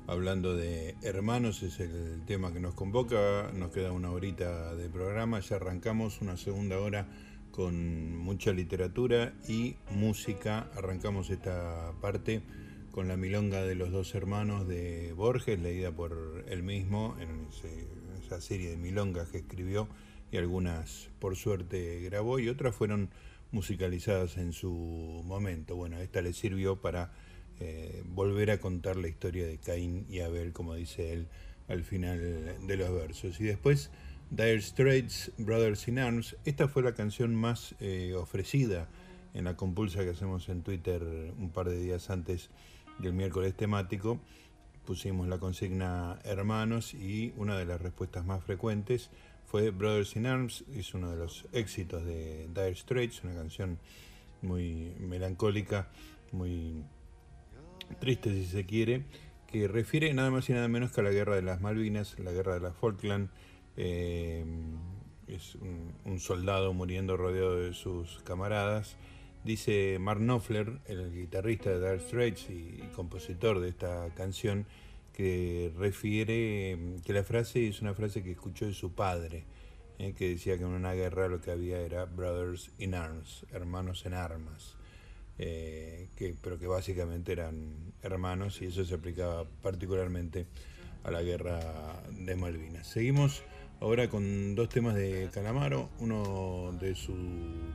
Speaker 1: hablando de hermanos, es el tema que nos convoca. Nos queda una horita de programa, ya arrancamos una segunda hora con mucha literatura y música. Arrancamos esta parte con la milonga de los dos hermanos de Borges, leída por él mismo en esa serie de milongas que escribió y algunas por suerte grabó y otras fueron musicalizadas en su momento. Bueno, esta le sirvió para eh, volver a contar la historia de Caín y Abel, como dice él al final de los versos. Y después Dire Straits, Brothers in Arms. Esta fue la canción más eh, ofrecida en la compulsa que hacemos en Twitter un par de días antes del miércoles temático. Pusimos la consigna hermanos y una de las respuestas más frecuentes fue Brothers in Arms. Es uno de los éxitos de Dire Straits, una canción muy melancólica, muy triste si se quiere, que refiere nada más y nada menos que a la guerra de las Malvinas, la guerra de las Falkland. Eh, es un, soldado muriendo rodeado de sus camaradas. Dice Mark Knopfler, el guitarrista de Dire Straits y compositor de esta canción, que refiere mm, que la frase es una frase que escuchó de su padre, eh, que decía que en una guerra lo que había era brothers in arms, hermanos en armas eh, que, pero que básicamente eran hermanos y eso se aplicaba particularmente a la guerra de Malvinas. Seguimos ahora con dos temas de Calamaro, uno de su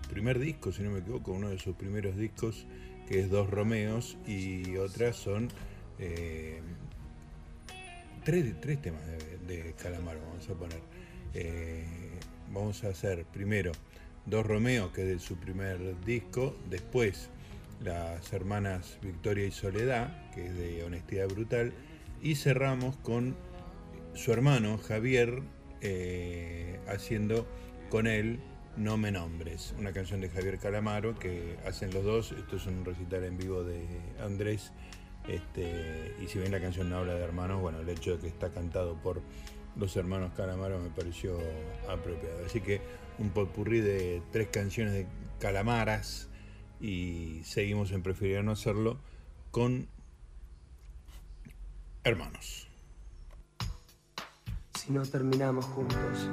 Speaker 1: primer disco, si no me equivoco, uno de sus primeros discos, que es Dos Romeos, y otras son eh, tres, temas de, Calamaro, vamos a poner. Eh, vamos a hacer primero Dos Romeos, que es de su primer disco, después las hermanas Victoria y Soledad, que es de Honestidad Brutal, y cerramos con su hermano Javier eh, haciendo con él No me nombres, una canción de Javier Calamaro que hacen los dos, esto es un recital en vivo de Andrés, este, y si bien la canción no habla de hermanos, bueno, el hecho de que está cantado por los hermanos Calamaro me pareció apropiado. Así que un potpurrí de tres canciones de Calamaras y seguimos en Preferiría no hacerlo con hermanos.
Speaker 29: si no terminamos juntos.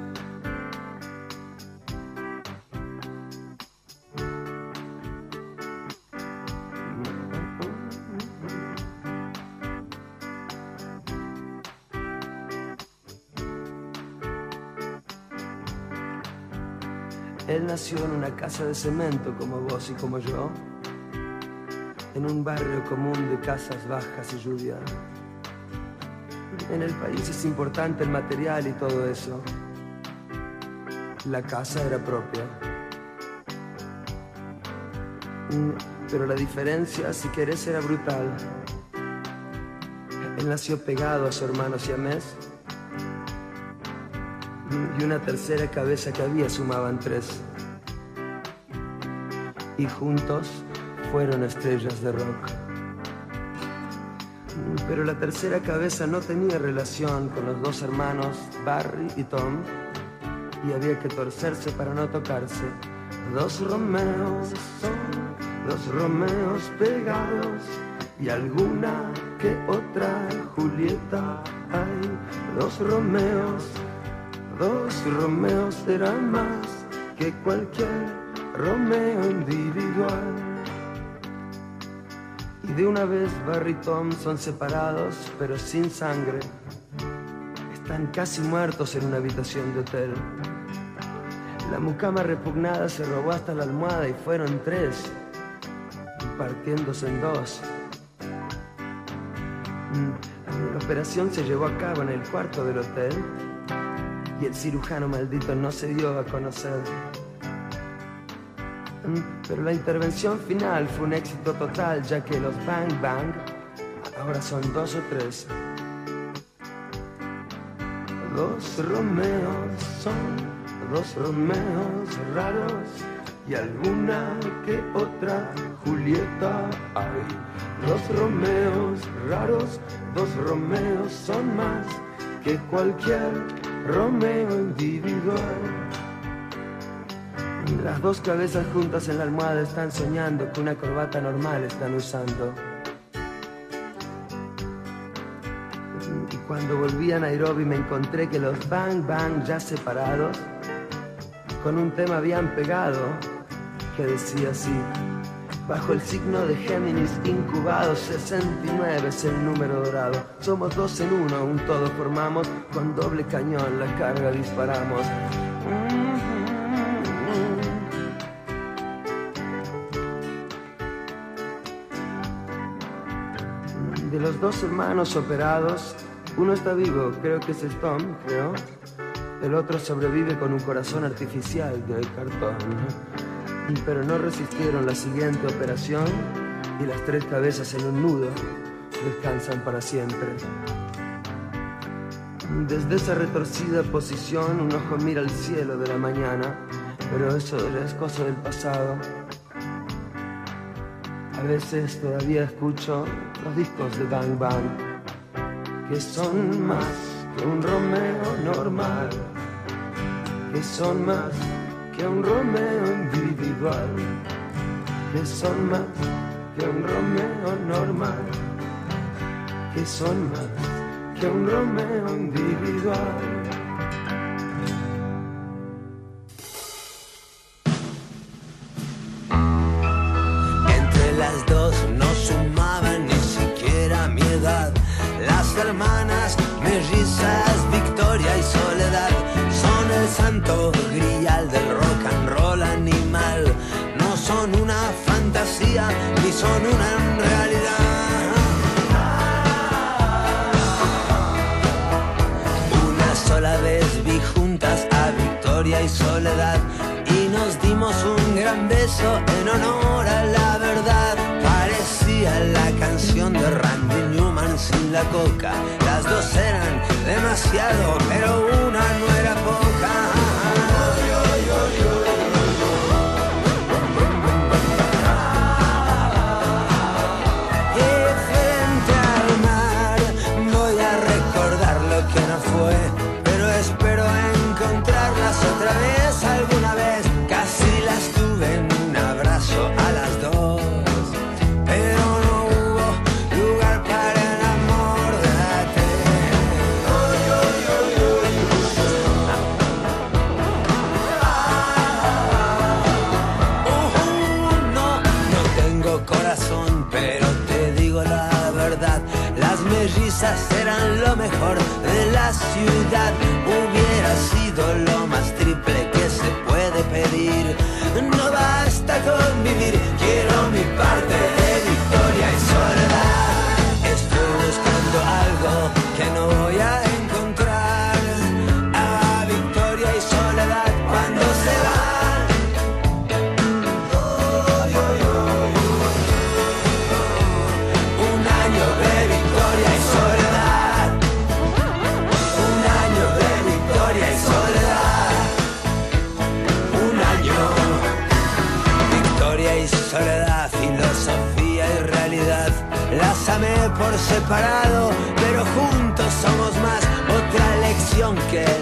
Speaker 29: Nació en una casa de cemento como vos y como yo, en un barrio común de casas bajas y lluvia. En el país es importante el material y todo eso. La casa era propia. Mm, Pero la diferencia, si querés, era brutal. Él nació pegado a su hermano siamés. Mm, Y una tercera cabeza que había sumaban tres. Y juntos fueron estrellas de rock. Pero la tercera cabeza no tenía relación con los dos hermanos, Barry y Tom, y había que torcerse para no tocarse. Dos Romeos son dos Romeos pegados y alguna que otra Julieta hay. Dos Romeos, dos Romeos serán más que cualquier Romeo individual. Y de una vez Barry y Tom son separados, pero sin sangre. Están casi muertos en una habitación de hotel. La mucama repugnada se robó hasta la almohada y fueron tres, partiéndose en dos. Mm, La operación se llevó a cabo en el cuarto del hotel y el cirujano maldito no se dio a conocer. Pero la intervención final fue un éxito total, ya que los Bang Bang ahora son dos o tres. Dos Romeos son dos Romeos raros y alguna que otra Julieta hay. Dos Romeos raros, dos Romeos son más que cualquier Romeo individual. Las dos cabezas juntas en la almohada están soñando que una corbata normal están usando. Y cuando volví a Nairobi me encontré que los Bang Bang ya separados con un tema habían pegado que decía así. Bajo el signo de Géminis incubado, 69 es el número dorado. Somos dos en uno, un todo formamos, con doble cañón la carga disparamos. Los dos hermanos operados, uno está vivo, creo que es Tom, creo. El otro sobrevive con un corazón artificial de cartón. Pero no resistieron la siguiente operación y las tres cabezas en un nudo descansan para siempre. Desde esa retorcida posición un ojo mira el cielo de la mañana, pero eso es cosa del pasado. A veces todavía escucho los discos de Bang Bang, que son más que un Romeo normal, que son más que un Romeo individual, que son más que un Romeo normal, que son más que un Romeo individual.
Speaker 28: Hermanas mellizas, Victoria y Soledad, son el santo grial del rock and roll animal. No son una fantasía ni son una realidad. Una sola vez vi juntas a Victoria y Soledad y nos dimos un gran beso en honor a la verdad. Parecía la canción de Randy sin la coca. Las dos eran demasiado, pero una no era poca. Ciudad. Hubiera sido lo separado, pero juntos somos más. Otra lección que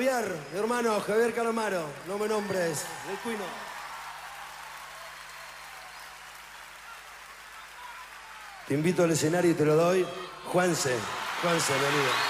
Speaker 29: Javier, mi hermano, Javier Calamaro, no me nombres, el cuino. Te invito al escenario y te lo doy. Juanse, Juanse, bienvenido.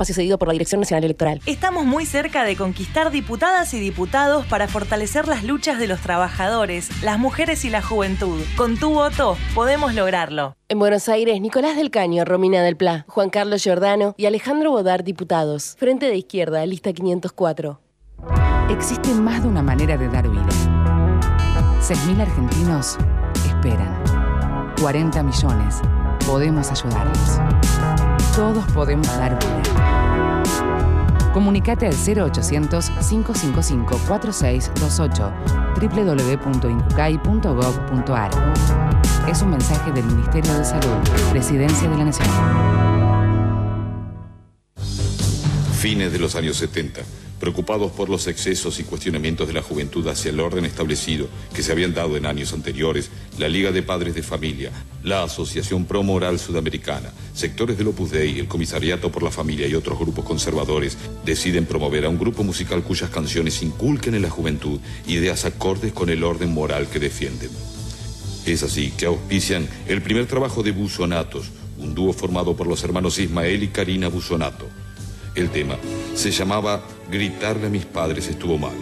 Speaker 30: Espacio cedido por la Dirección Nacional Electoral.
Speaker 31: Estamos muy cerca de conquistar diputadas y diputados para fortalecer las luchas de los trabajadores, las mujeres y la juventud. Con tu voto podemos lograrlo.
Speaker 30: En Buenos Aires, Nicolás del Caño, Romina del Pla, Juan Carlos Giordano y Alejandro Bodar, diputados. Frente de Izquierda, lista 504.
Speaker 32: Existe más de una manera de dar vida. 6.000 argentinos esperan. 40 millones. Podemos ayudarlos. Todos podemos dar vida. Comunicate al 0800-555-4628 www.incucay.gov.ar Es un mensaje del Ministerio de Salud, Presidencia de la Nación.
Speaker 33: Fines de los años 70. Preocupados por los excesos y cuestionamientos de la juventud hacia el orden establecido que se habían dado en años anteriores, la Liga de Padres de Familia, la Asociación Pro Moral Sudamericana, sectores del Opus Dei, el Comisariato por la Familia y otros grupos conservadores deciden promover a un grupo musical cuyas canciones inculquen en la juventud ideas acordes con el orden moral que defienden. Es así que auspician el primer trabajo de Busonatos, un dúo formado por los hermanos Ismael y Karina Busonato. El tema se llamaba Gritarle a mis padres estuvo mal.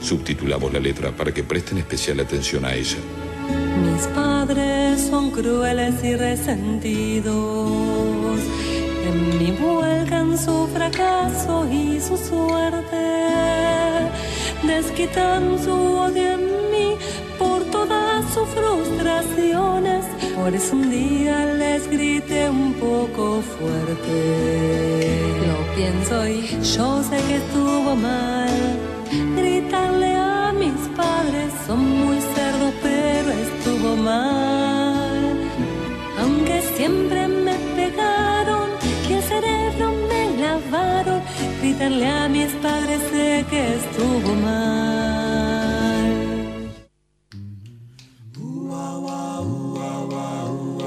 Speaker 33: Subtitulamos la letra para que presten especial atención a ella.
Speaker 34: Mis padres son crueles y resentidos. En mí vuelcan su fracaso y su suerte. desquitan su odio en mí todas sus frustraciones. Por eso un día les grité un poco fuerte. Lo pienso y yo sé que estuvo mal. Gritarle a mis padres, son muy cerdos, pero estuvo mal. Aunque siempre me pegaron y el cerebro me lavaron, gritarle a mis padres sé que estuvo mal.
Speaker 35: ooh, ah, wah, ooh, ah, wah, ooh.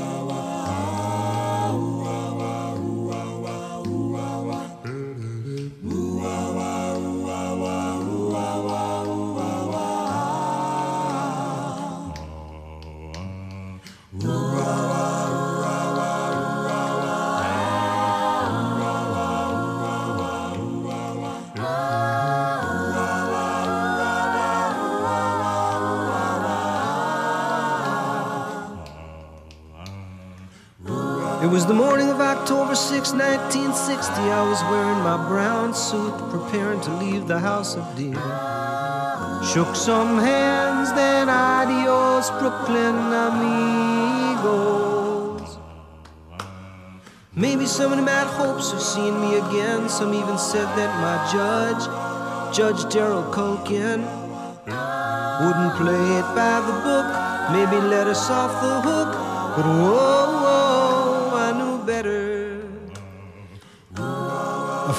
Speaker 35: October 6, 1960. I was wearing my brown suit, preparing to leave the house of dear. Shook some hands, then adios, Brooklyn amigos. Maybe some of them had hopes of seeing me again. Some even said that my judge, Judge Daryl Culkin, wouldn't play it by the book, maybe let us off the hook. But whoa, whoa,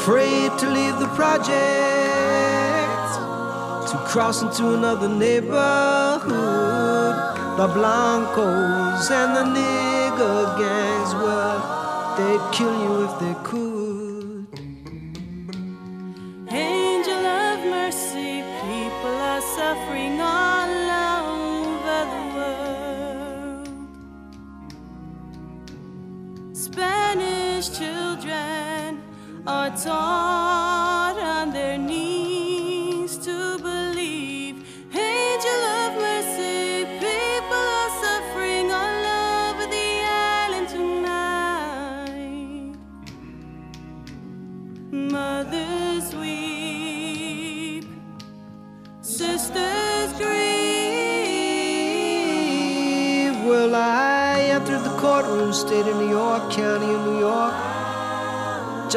Speaker 35: Afraid to leave the project, to cross into another neighborhood. The Blancos and the nigger gangs, well, they'd kill you if they could. 在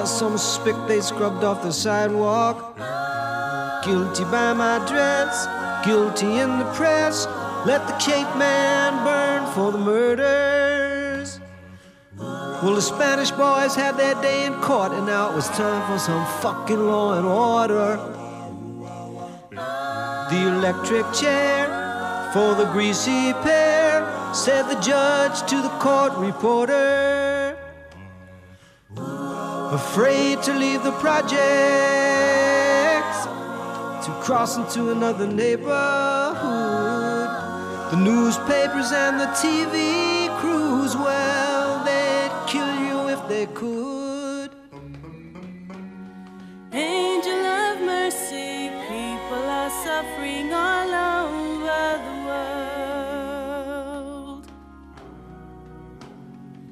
Speaker 35: Some spick they scrubbed off the sidewalk. Guilty by my dress, guilty in the press. Let the Cape Man burn for the murders. Well, the Spanish boys had their day in court, and now it was time for some fucking law and order. The electric chair for the greasy pair, said the judge to the court reporter. Afraid to leave the projects, to cross into another neighborhood. The newspapers and the TV crews, well, they'd kill you if they could.
Speaker 34: Angel of mercy, people are suffering all over the world.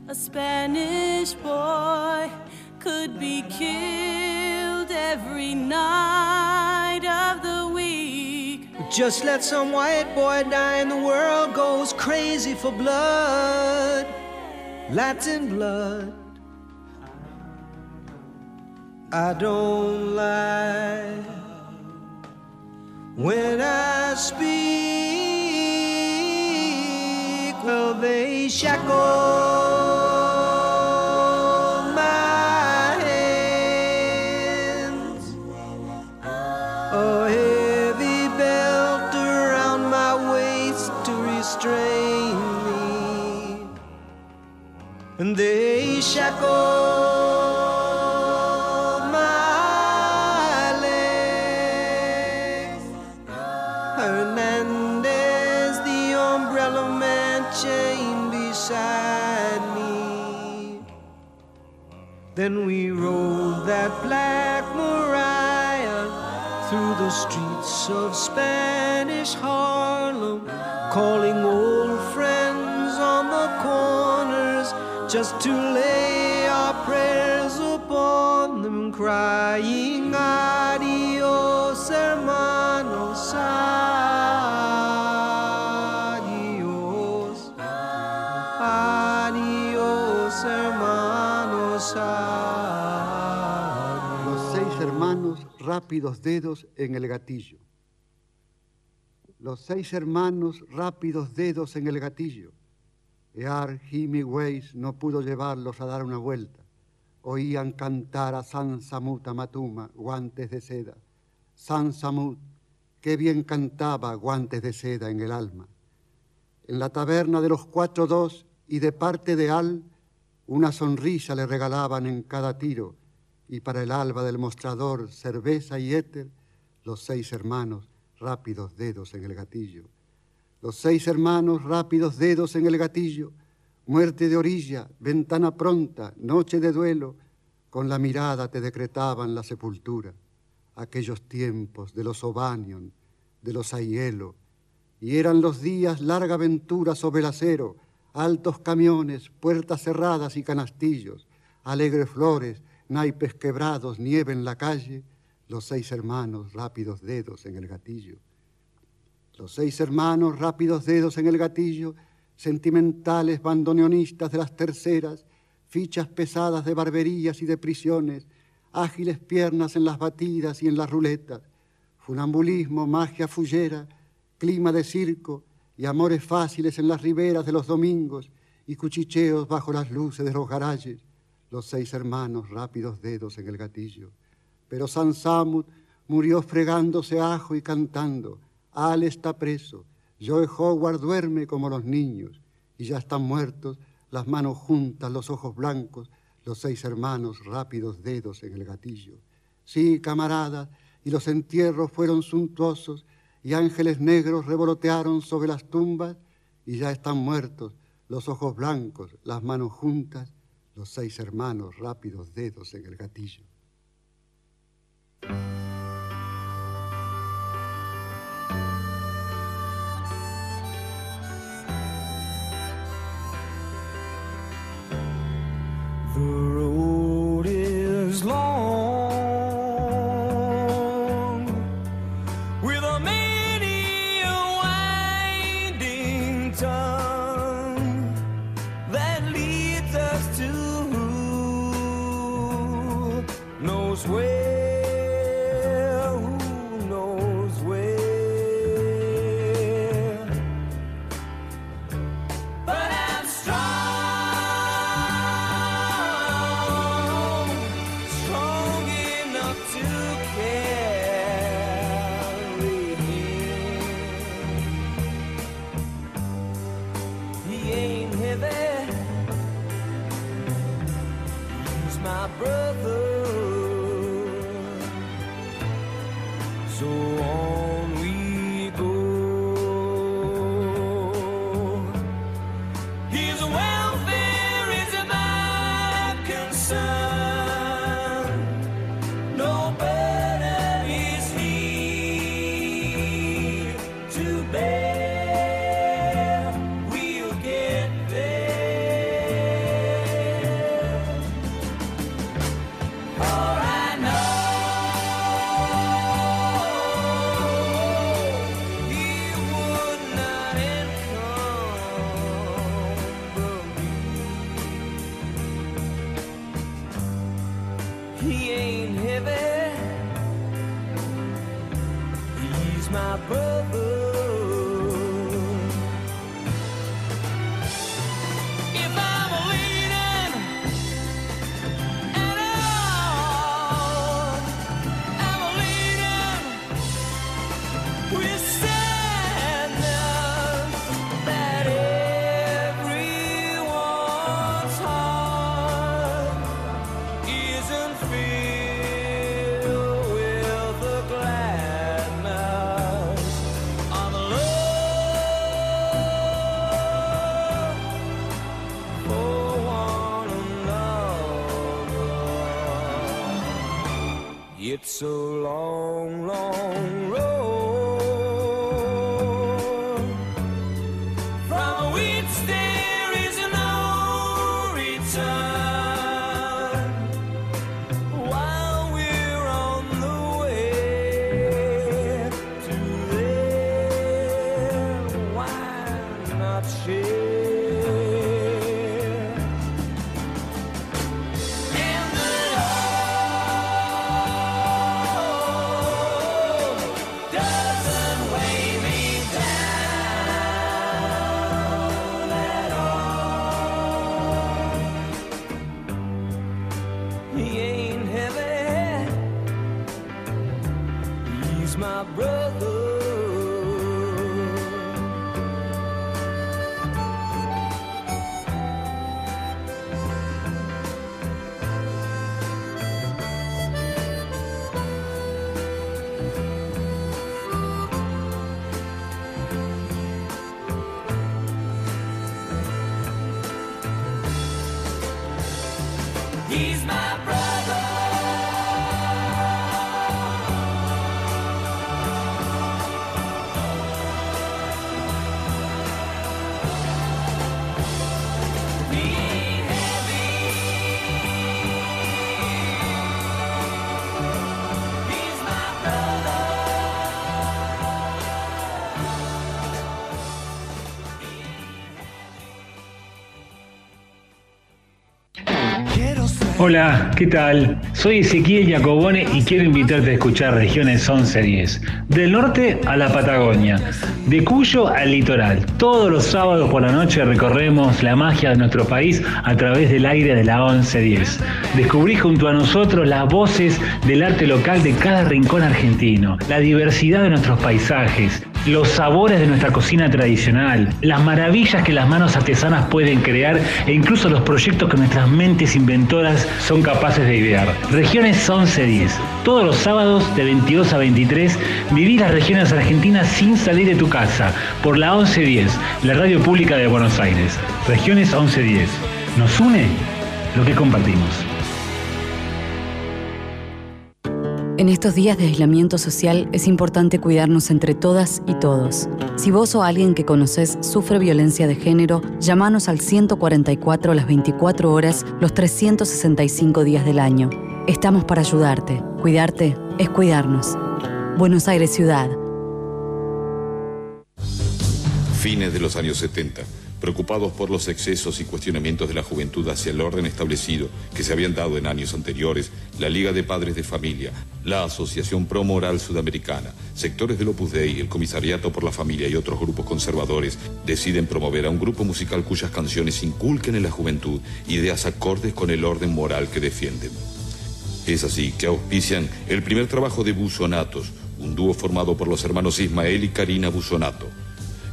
Speaker 34: A Spanish boy could be killed every night of the week.
Speaker 35: Just let some white boy die and the world goes crazy for blood. Latin blood. I don't lie when I speak. Well, they shackle And they shackle my legs. Hernandez, the umbrella man, chained beside me. Then we rode that black Mariah through the streets of Spanish Harlem, calling old just to lay our prayers upon them, crying, Adios, hermanos, adios, adios, hermanos, adios.
Speaker 36: Los seis hermanos, rápidos dedos en el gatillo. Los seis hermanos, rápidos dedos en el gatillo Ear Weiss no pudo llevarlos a dar una vuelta. Oían cantar a San Samut Amatuma, guantes de seda. San Samut, qué bien cantaba guantes de seda en el alma. En la taberna de los cuatro dos y de parte de Al, una sonrisa le regalaban en cada tiro, y para el alba del mostrador, cerveza y éter, los seis hermanos, rápidos dedos en el gatillo. Los seis hermanos, rápidos dedos en el gatillo, muerte de orilla, ventana pronta, noche de duelo, con la mirada te decretaban la sepultura. Aquellos tiempos de los Obanion, de los Aielo, y eran los días larga aventura sobre el acero, altos camiones, puertas cerradas y canastillos, alegres flores, naipes quebrados, nieve en la calle, los seis hermanos, rápidos dedos en el gatillo. Los seis hermanos, rápidos dedos en el gatillo, sentimentales bandoneonistas de las terceras, fichas pesadas de barberías y de prisiones, ágiles piernas en las batidas y en las ruletas, funambulismo, magia fullera, clima de circo, y amores fáciles en las riberas de los domingos y cuchicheos bajo las luces de los los seis hermanos rápidos dedos en el gatillo. Pero San Samut murió fregándose ajo y cantando, Al está preso, Joe Howard duerme como los niños y ya están muertos, las manos juntas, los ojos blancos, los seis hermanos rápidos dedos en el gatillo. Sí, camaradas, y los entierros fueron suntuosos y ángeles negros revolotearon sobre las tumbas y ya están muertos, los ojos blancos, las manos juntas, los seis hermanos rápidos dedos en el gatillo.
Speaker 37: Road is long my brother.
Speaker 38: Hola, ¿qué tal? Soy Ezequiel Jacobone y quiero invitarte a escuchar Regiones 1110. Del norte a la Patagonia, de Cuyo al litoral. Todos los sábados por la noche recorremos la magia de nuestro país a través del aire de la 1110. Descubrí junto a nosotros las voces del arte local de cada rincón argentino, la diversidad de nuestros paisajes, los sabores de nuestra cocina tradicional, las maravillas que las manos artesanas pueden crear e incluso los proyectos que nuestras mentes inventoras son capaces de idear. Regiones 1110. Todos los sábados de 22 a 23 viví las regiones argentinas sin salir de tu casa por la 1110, la radio pública de Buenos Aires. Regiones 1110. ¿Nos une? Lo que compartimos.
Speaker 39: En estos días de aislamiento social es importante cuidarnos entre todas y todos. Si vos o alguien que conoces sufre violencia de género, llámanos al 144 las 24 horas los 365 días del año. Estamos para ayudarte. Cuidarte es cuidarnos. Buenos Aires Ciudad.
Speaker 33: Fines de los años 70. Preocupados por los excesos y cuestionamientos de la juventud hacia el orden establecido que se habían dado en años anteriores, la Liga de Padres de Familia, la Asociación Pro Moral Sudamericana, sectores del Opus Dei, el Comisariato por la Familia y otros grupos conservadores deciden promover a un grupo musical cuyas canciones inculquen en la juventud ideas acordes con el orden moral que defienden. Es así que auspician el primer trabajo de Busonatos, un dúo formado por los hermanos Ismael y Karina Busonato.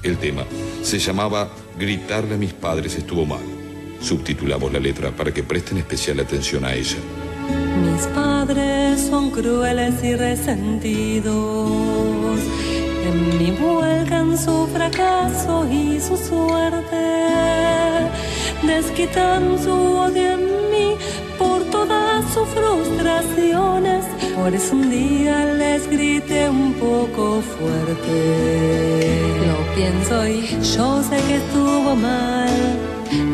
Speaker 33: El tema se llamaba Gritarle a mis padres estuvo mal. Subtitulamos la letra para que presten especial atención a ella.
Speaker 34: Mis padres son crueles y resentidos. En mí vuelcan su fracaso y su suerte. Desquitan su odio en mí por todas sus frustraciones. Por eso un día les grité un poco fuerte. Lo pienso y yo sé que estuvo mal.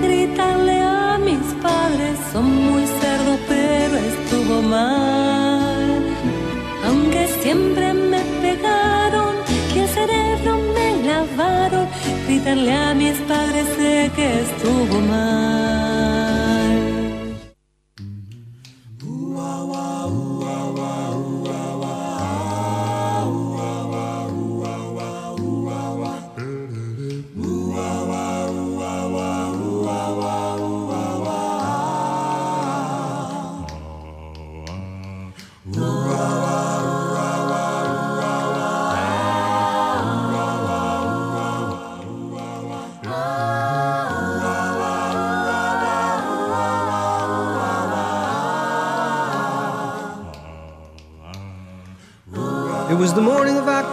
Speaker 34: Gritarle a mis padres son muy cerdos, pero estuvo mal. Aunque siempre me pegaron y el cerebro me lavaron, gritarle a mis padres sé que estuvo mal.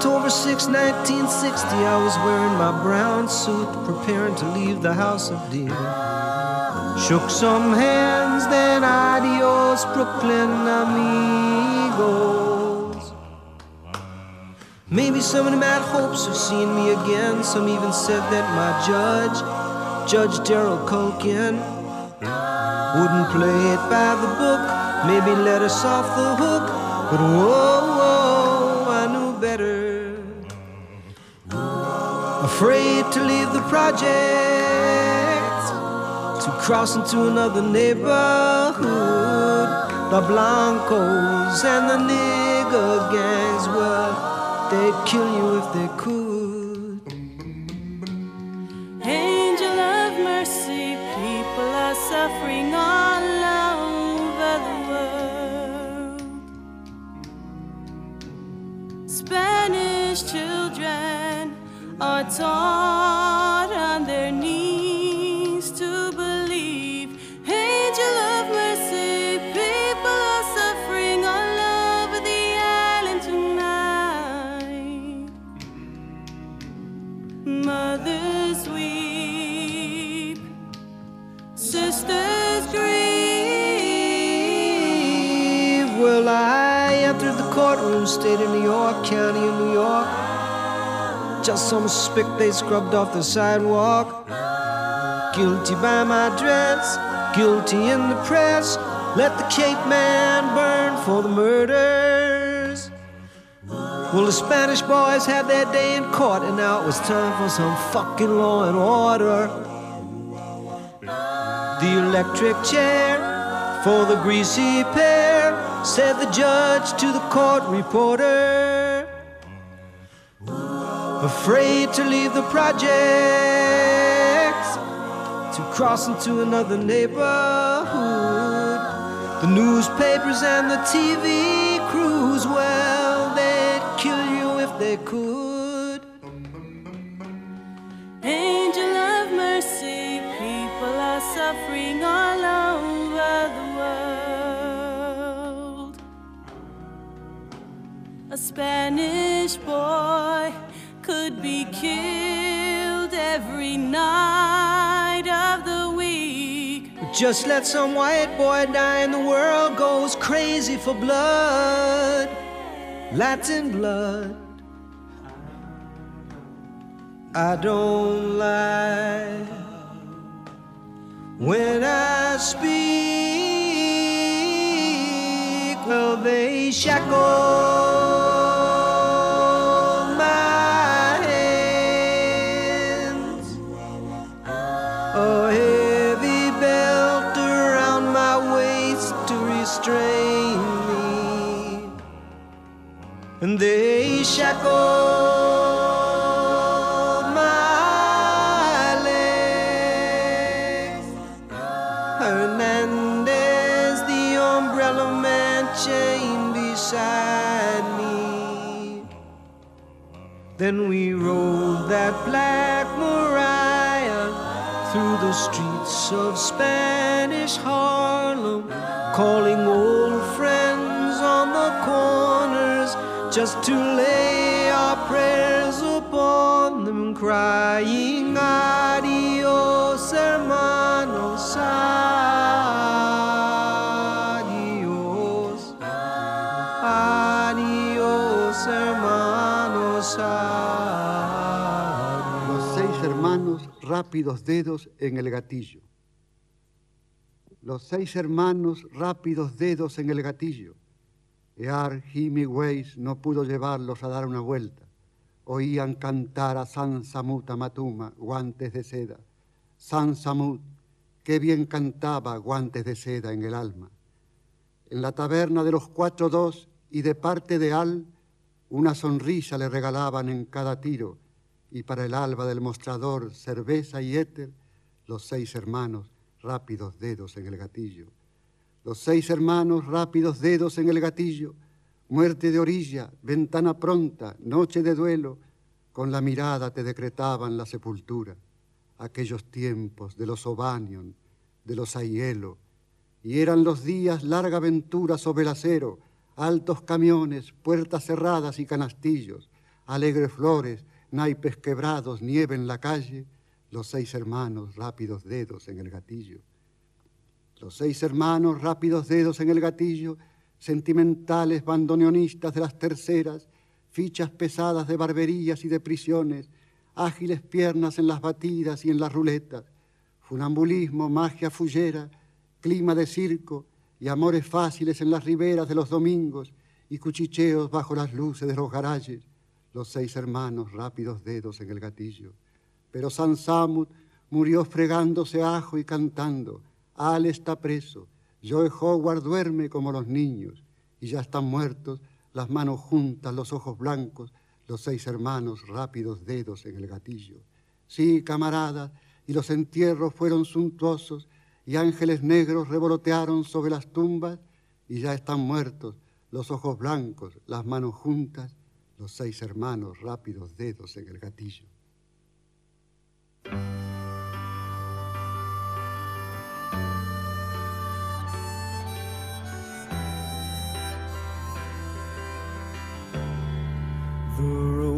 Speaker 35: October 6, 1960. I was wearing my brown suit, preparing to leave the house of dear. Shook some hands, then adios, Brooklyn amigos. Maybe some of them had hopes of seeing me again. Some even said that my judge, Judge Daryl Culkin, wouldn't play it by the book, maybe let us off the hook. But whoa, whoa, Afraid to leave the project, to cross into another neighborhood. The Blancos and the nigger gangs, well, they'd kill you if they could.
Speaker 34: Are taught on their knees to believe. Angel of mercy, people are suffering all over the island tonight. Mothers weep, sisters grieve.
Speaker 35: Well, I entered the courtroom, state of New York, county. Just some spick they scrubbed off the sidewalk. Guilty by my dress, guilty in the press. Let the Cape Man burn for the murders. Well, the Spanish boys had their day in court, and now it was time for some fucking law and order. The electric chair for the greasy pair, said the judge to the court reporter. Afraid to leave the projects to cross into another neighborhood. The newspapers and the TV crews, well, they'd kill you if they could.
Speaker 34: Angel of mercy, people are suffering all over the world. A Spanish boy be killed every night of the week.
Speaker 35: Just let some white boy die and the world goes crazy for blood. Latin blood. I don't lie when I speak. Well, they shackle And they shackle my legs. Hernandez, the umbrella man, chained beside me. Then we rode that black Mariah through the streets of Spanish Harlem, calling just to lay our prayers upon them, crying, Adios, hermanos, adios, adios, hermanos, adios.
Speaker 36: Los seis hermanos rápidos dedos en el gatillo. Los seis hermanos rápidos dedos en el gatillo. Ear Weiss no pudo llevarlos a dar una vuelta. Oían cantar a San Samut Amatuma, guantes de seda. San Samut, qué bien cantaba guantes de seda en el alma. En la taberna de los cuatro dos y de parte de Al, una sonrisa le regalaban en cada tiro, y para el alba del mostrador, cerveza y éter, los seis hermanos, rápidos dedos en el gatillo. Los seis hermanos, rápidos dedos en el gatillo, muerte de orilla, ventana pronta, noche de duelo, con la mirada te decretaban la sepultura. Aquellos tiempos de los Obanion, de los Aielo, y eran los días larga aventura sobre el acero, altos camiones, puertas cerradas y canastillos, alegres flores, naipes quebrados, nieve en la calle, los seis hermanos, rápidos dedos en el gatillo. Los seis hermanos, rápidos dedos en el gatillo, sentimentales bandoneonistas de las terceras, fichas pesadas de barberías y de prisiones, ágiles piernas en las batidas y en las ruletas, funambulismo, magia fullera, clima de circo y amores fáciles en las riberas de los domingos y cuchicheos bajo las luces de los garajes, los seis hermanos, rápidos dedos en el gatillo. Pero San Samut murió fregándose ajo y cantando, al está preso, Joe Howard duerme como los niños y ya están muertos, las manos juntas, los ojos blancos, los seis hermanos, rápidos dedos en el gatillo. Sí, camaradas, y los entierros fueron suntuosos y ángeles negros revolotearon sobre las tumbas y ya están muertos, los ojos blancos, las manos juntas, los seis hermanos, rápidos dedos en el gatillo.
Speaker 35: for a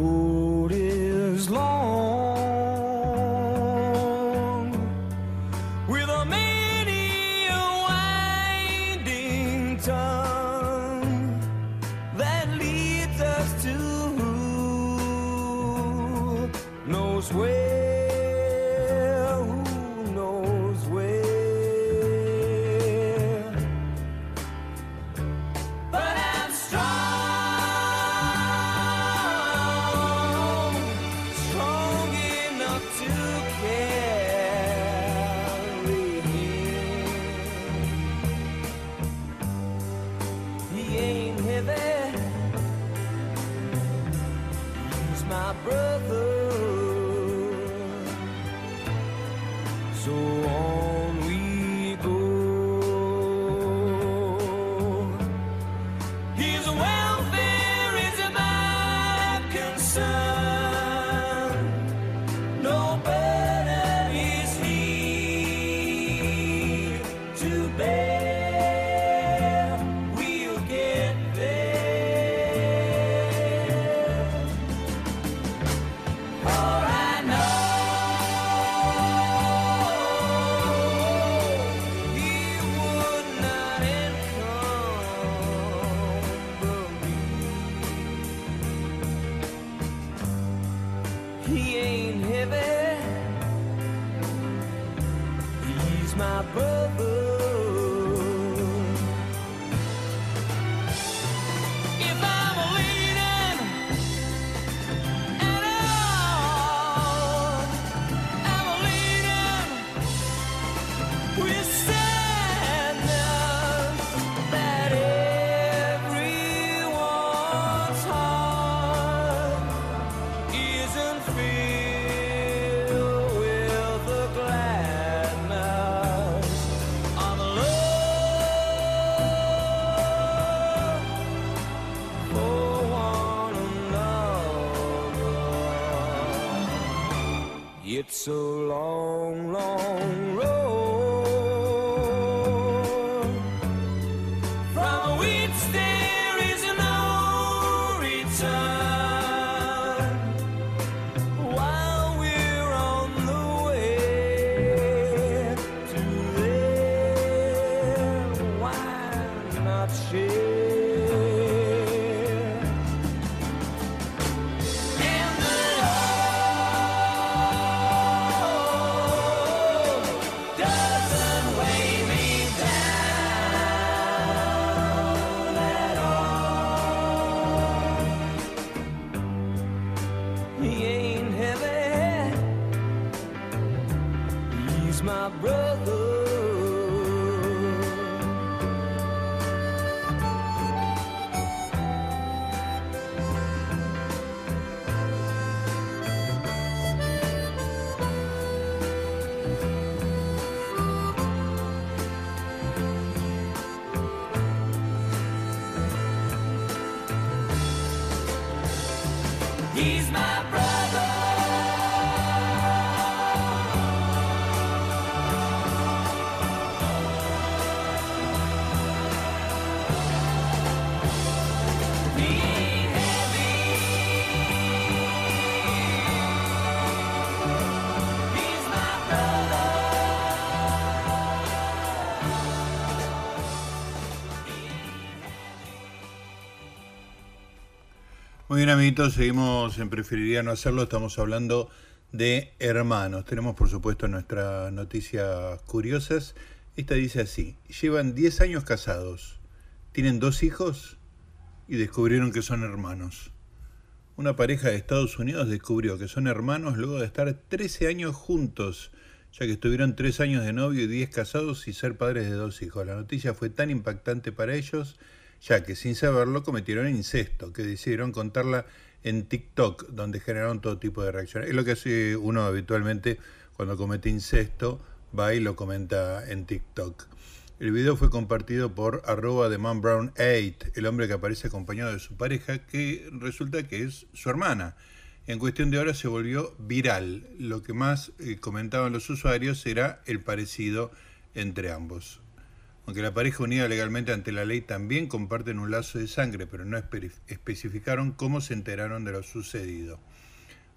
Speaker 1: seguimos en Preferiría No Hacerlo. Estamos hablando de hermanos. Tenemos, por supuesto, nuestras noticias curiosas. Esta dice así: Llevan 10 años casados, tienen dos hijos y descubrieron que son hermanos. Una pareja de Estados Unidos descubrió que son hermanos luego de estar 13 años juntos, ya que estuvieron 3 años de novio y 10 casados y ser padres de dos hijos. La noticia fue tan impactante para ellos ya que sin saberlo cometieron incesto, que decidieron contarla en TikTok, donde generaron todo tipo de reacciones. Es lo que hace uno habitualmente cuando comete incesto, va y lo comenta en TikTok. El video fue compartido por arroba de Man Brown 8, el hombre que aparece acompañado de su pareja, que resulta que es su hermana. En cuestión de horas se volvió viral. Lo que más eh, comentaban los usuarios era el parecido entre ambos. Aunque la pareja unida legalmente ante la ley también comparten un lazo de sangre, pero no espe- especificaron cómo se enteraron de lo sucedido.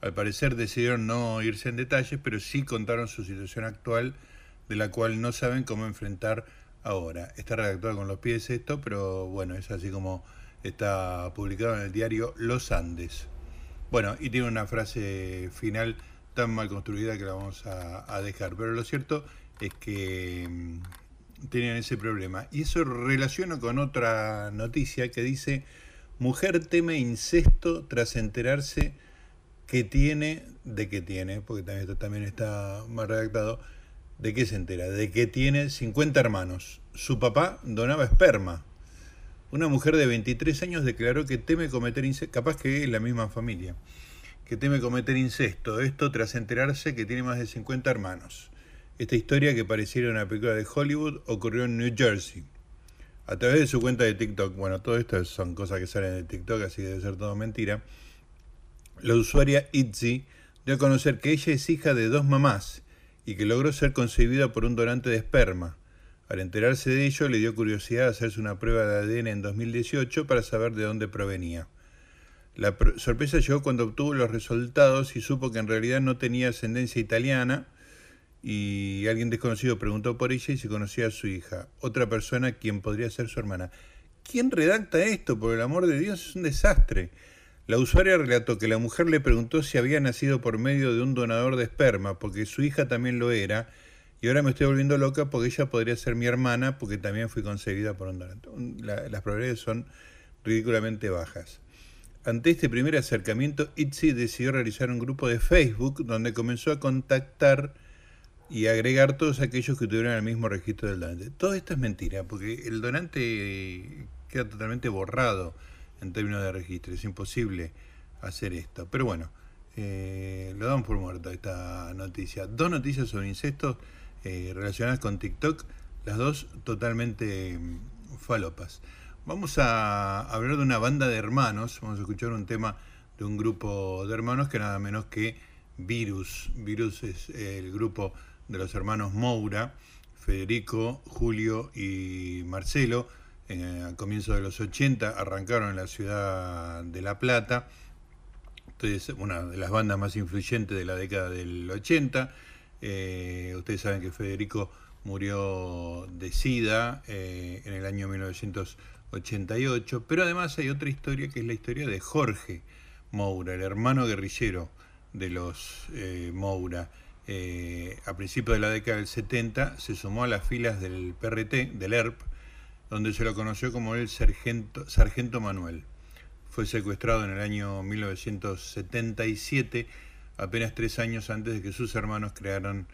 Speaker 1: Al parecer decidieron no irse en detalles, pero sí contaron su situación actual, de la cual no saben cómo enfrentar ahora. Está redactado con los pies esto, pero bueno, es así como está publicado en el diario Los Andes. Bueno, y tiene una frase final tan mal construida que la vamos a, a dejar. Pero lo cierto es que mm, tenían ese problema. Y eso relaciona con otra noticia que dice, mujer teme incesto tras enterarse que tiene, de que tiene, porque también esto también está mal redactado, de qué se entera, de que tiene 50 hermanos. Su papá donaba esperma. Una mujer de 23 años declaró que teme cometer incesto, capaz que es la misma familia, que teme cometer incesto. Esto tras enterarse que tiene más de 50 hermanos. Esta historia, que pareciera una película de Hollywood, ocurrió en New Jersey. A través de su cuenta de TikTok, bueno, todo esto son cosas que salen de TikTok, así debe ser todo mentira. La usuaria Itzy dio a conocer que ella es hija de dos mamás y que logró ser concebida por un donante de esperma. Al enterarse de ello, le dio curiosidad hacerse una prueba de ADN en 2018 para saber de dónde provenía. La pr- sorpresa llegó cuando obtuvo los resultados y supo que en realidad no tenía ascendencia italiana y alguien desconocido preguntó por ella y se conocía a su hija, otra persona quien podría ser su hermana. ¿Quién redacta esto? Por el amor de Dios, es un desastre. La usuaria relató que la mujer le preguntó si había nacido por medio de un donador de esperma, porque su hija también lo era, y ahora me estoy volviendo loca porque ella podría ser mi hermana, porque también fui concebida por un donante. La- las probabilidades son ridículamente bajas. Ante este primer acercamiento, Itzy decidió realizar un grupo de Facebook donde comenzó a contactar y agregar todos aquellos que tuvieran el mismo registro del donante. Todo esto es mentira, porque el donante eh, queda totalmente borrado en términos de registro. Es imposible hacer esto. Pero bueno, eh, lo damos por muerto esta noticia. Dos noticias sobre incestos eh, relacionadas con TikTok, las dos totalmente mm, falopas. Vamos a hablar de una banda de hermanos, vamos a escuchar un tema de un grupo de hermanos que nada menos que Virus. Virus es el grupo de los hermanos Moura, Federico, Julio y Marcelo. Eh, a comienzos de los 80 arrancaron en la ciudad de La Plata. Entonces, una de las bandas más influyentes de la década del 80. Eh, ustedes saben que Federico murió de SIDA eh, en el año 1988, pero además hay otra historia que es la historia de Jorge Moura, el hermano guerrillero de los eh, Moura. Eh, a principios de la década del 70 se sumó a las filas del PRT, del ERP, donde se lo conoció como el Sargento, Manuel. Fue secuestrado en el año 1977, apenas tres años antes de que sus hermanos crearan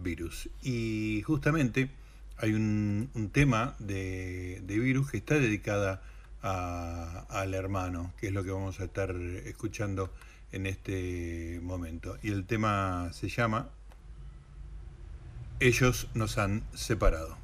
Speaker 1: Virus. Y justamente hay un, tema de, Virus que está dedicada al hermano, que es lo que vamos a estar escuchando en este momento. Y el tema se llama Ellos nos han separado.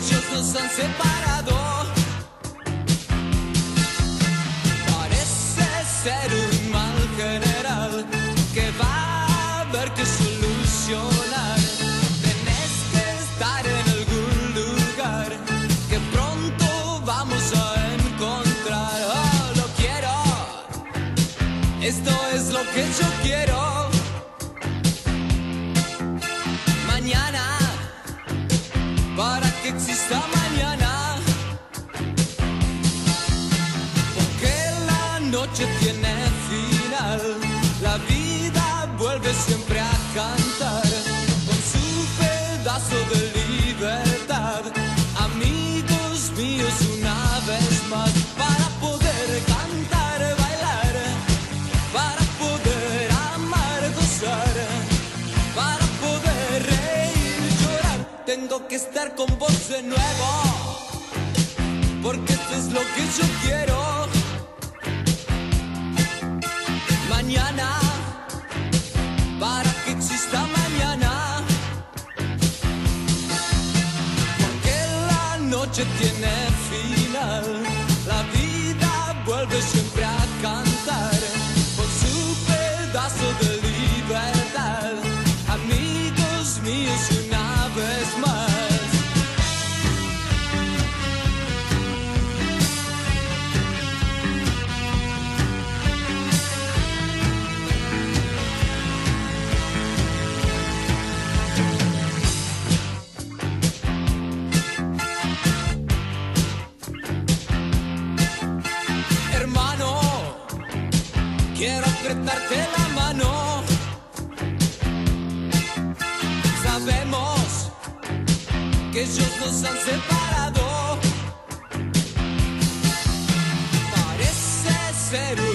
Speaker 37: Ellos nos han separado. Parece ser un mal general que va a haber que solucionar. Tenés que estar en algún lugar que pronto vamos a encontrar. Oh, lo quiero. Esto es lo que yo quiero. noche tiene final, la vida vuelve siempre a cantar con su pedazo de libertad. Amigos míos, una vez más, para poder cantar, bailar, para poder amar, gozar, para poder reír, llorar, tengo que estar con vos de nuevo, porque esto es lo que yo quiero. La noche tiene final. Que ellos nos han separado. Parece ser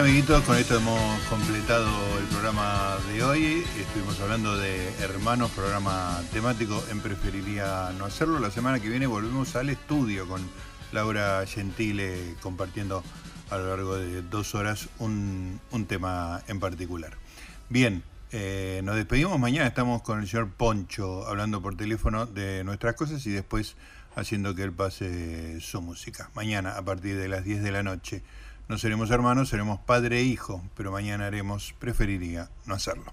Speaker 1: amiguitos, con esto hemos completado el programa de hoy. Estuvimos hablando de Hermanos, programa temático en Preferiría No Hacerlo. La semana que viene volvemos al estudio con Laura Gentile compartiendo a lo largo de dos horas un, tema en particular. Bien, eh, nos despedimos mañana, estamos con el señor Poncho hablando por teléfono de nuestras cosas y después haciendo que él pase su música. Mañana a partir de las 10 de la noche. No seremos hermanos, seremos padre e hijo, pero mañana haremos, preferiría no hacerlo.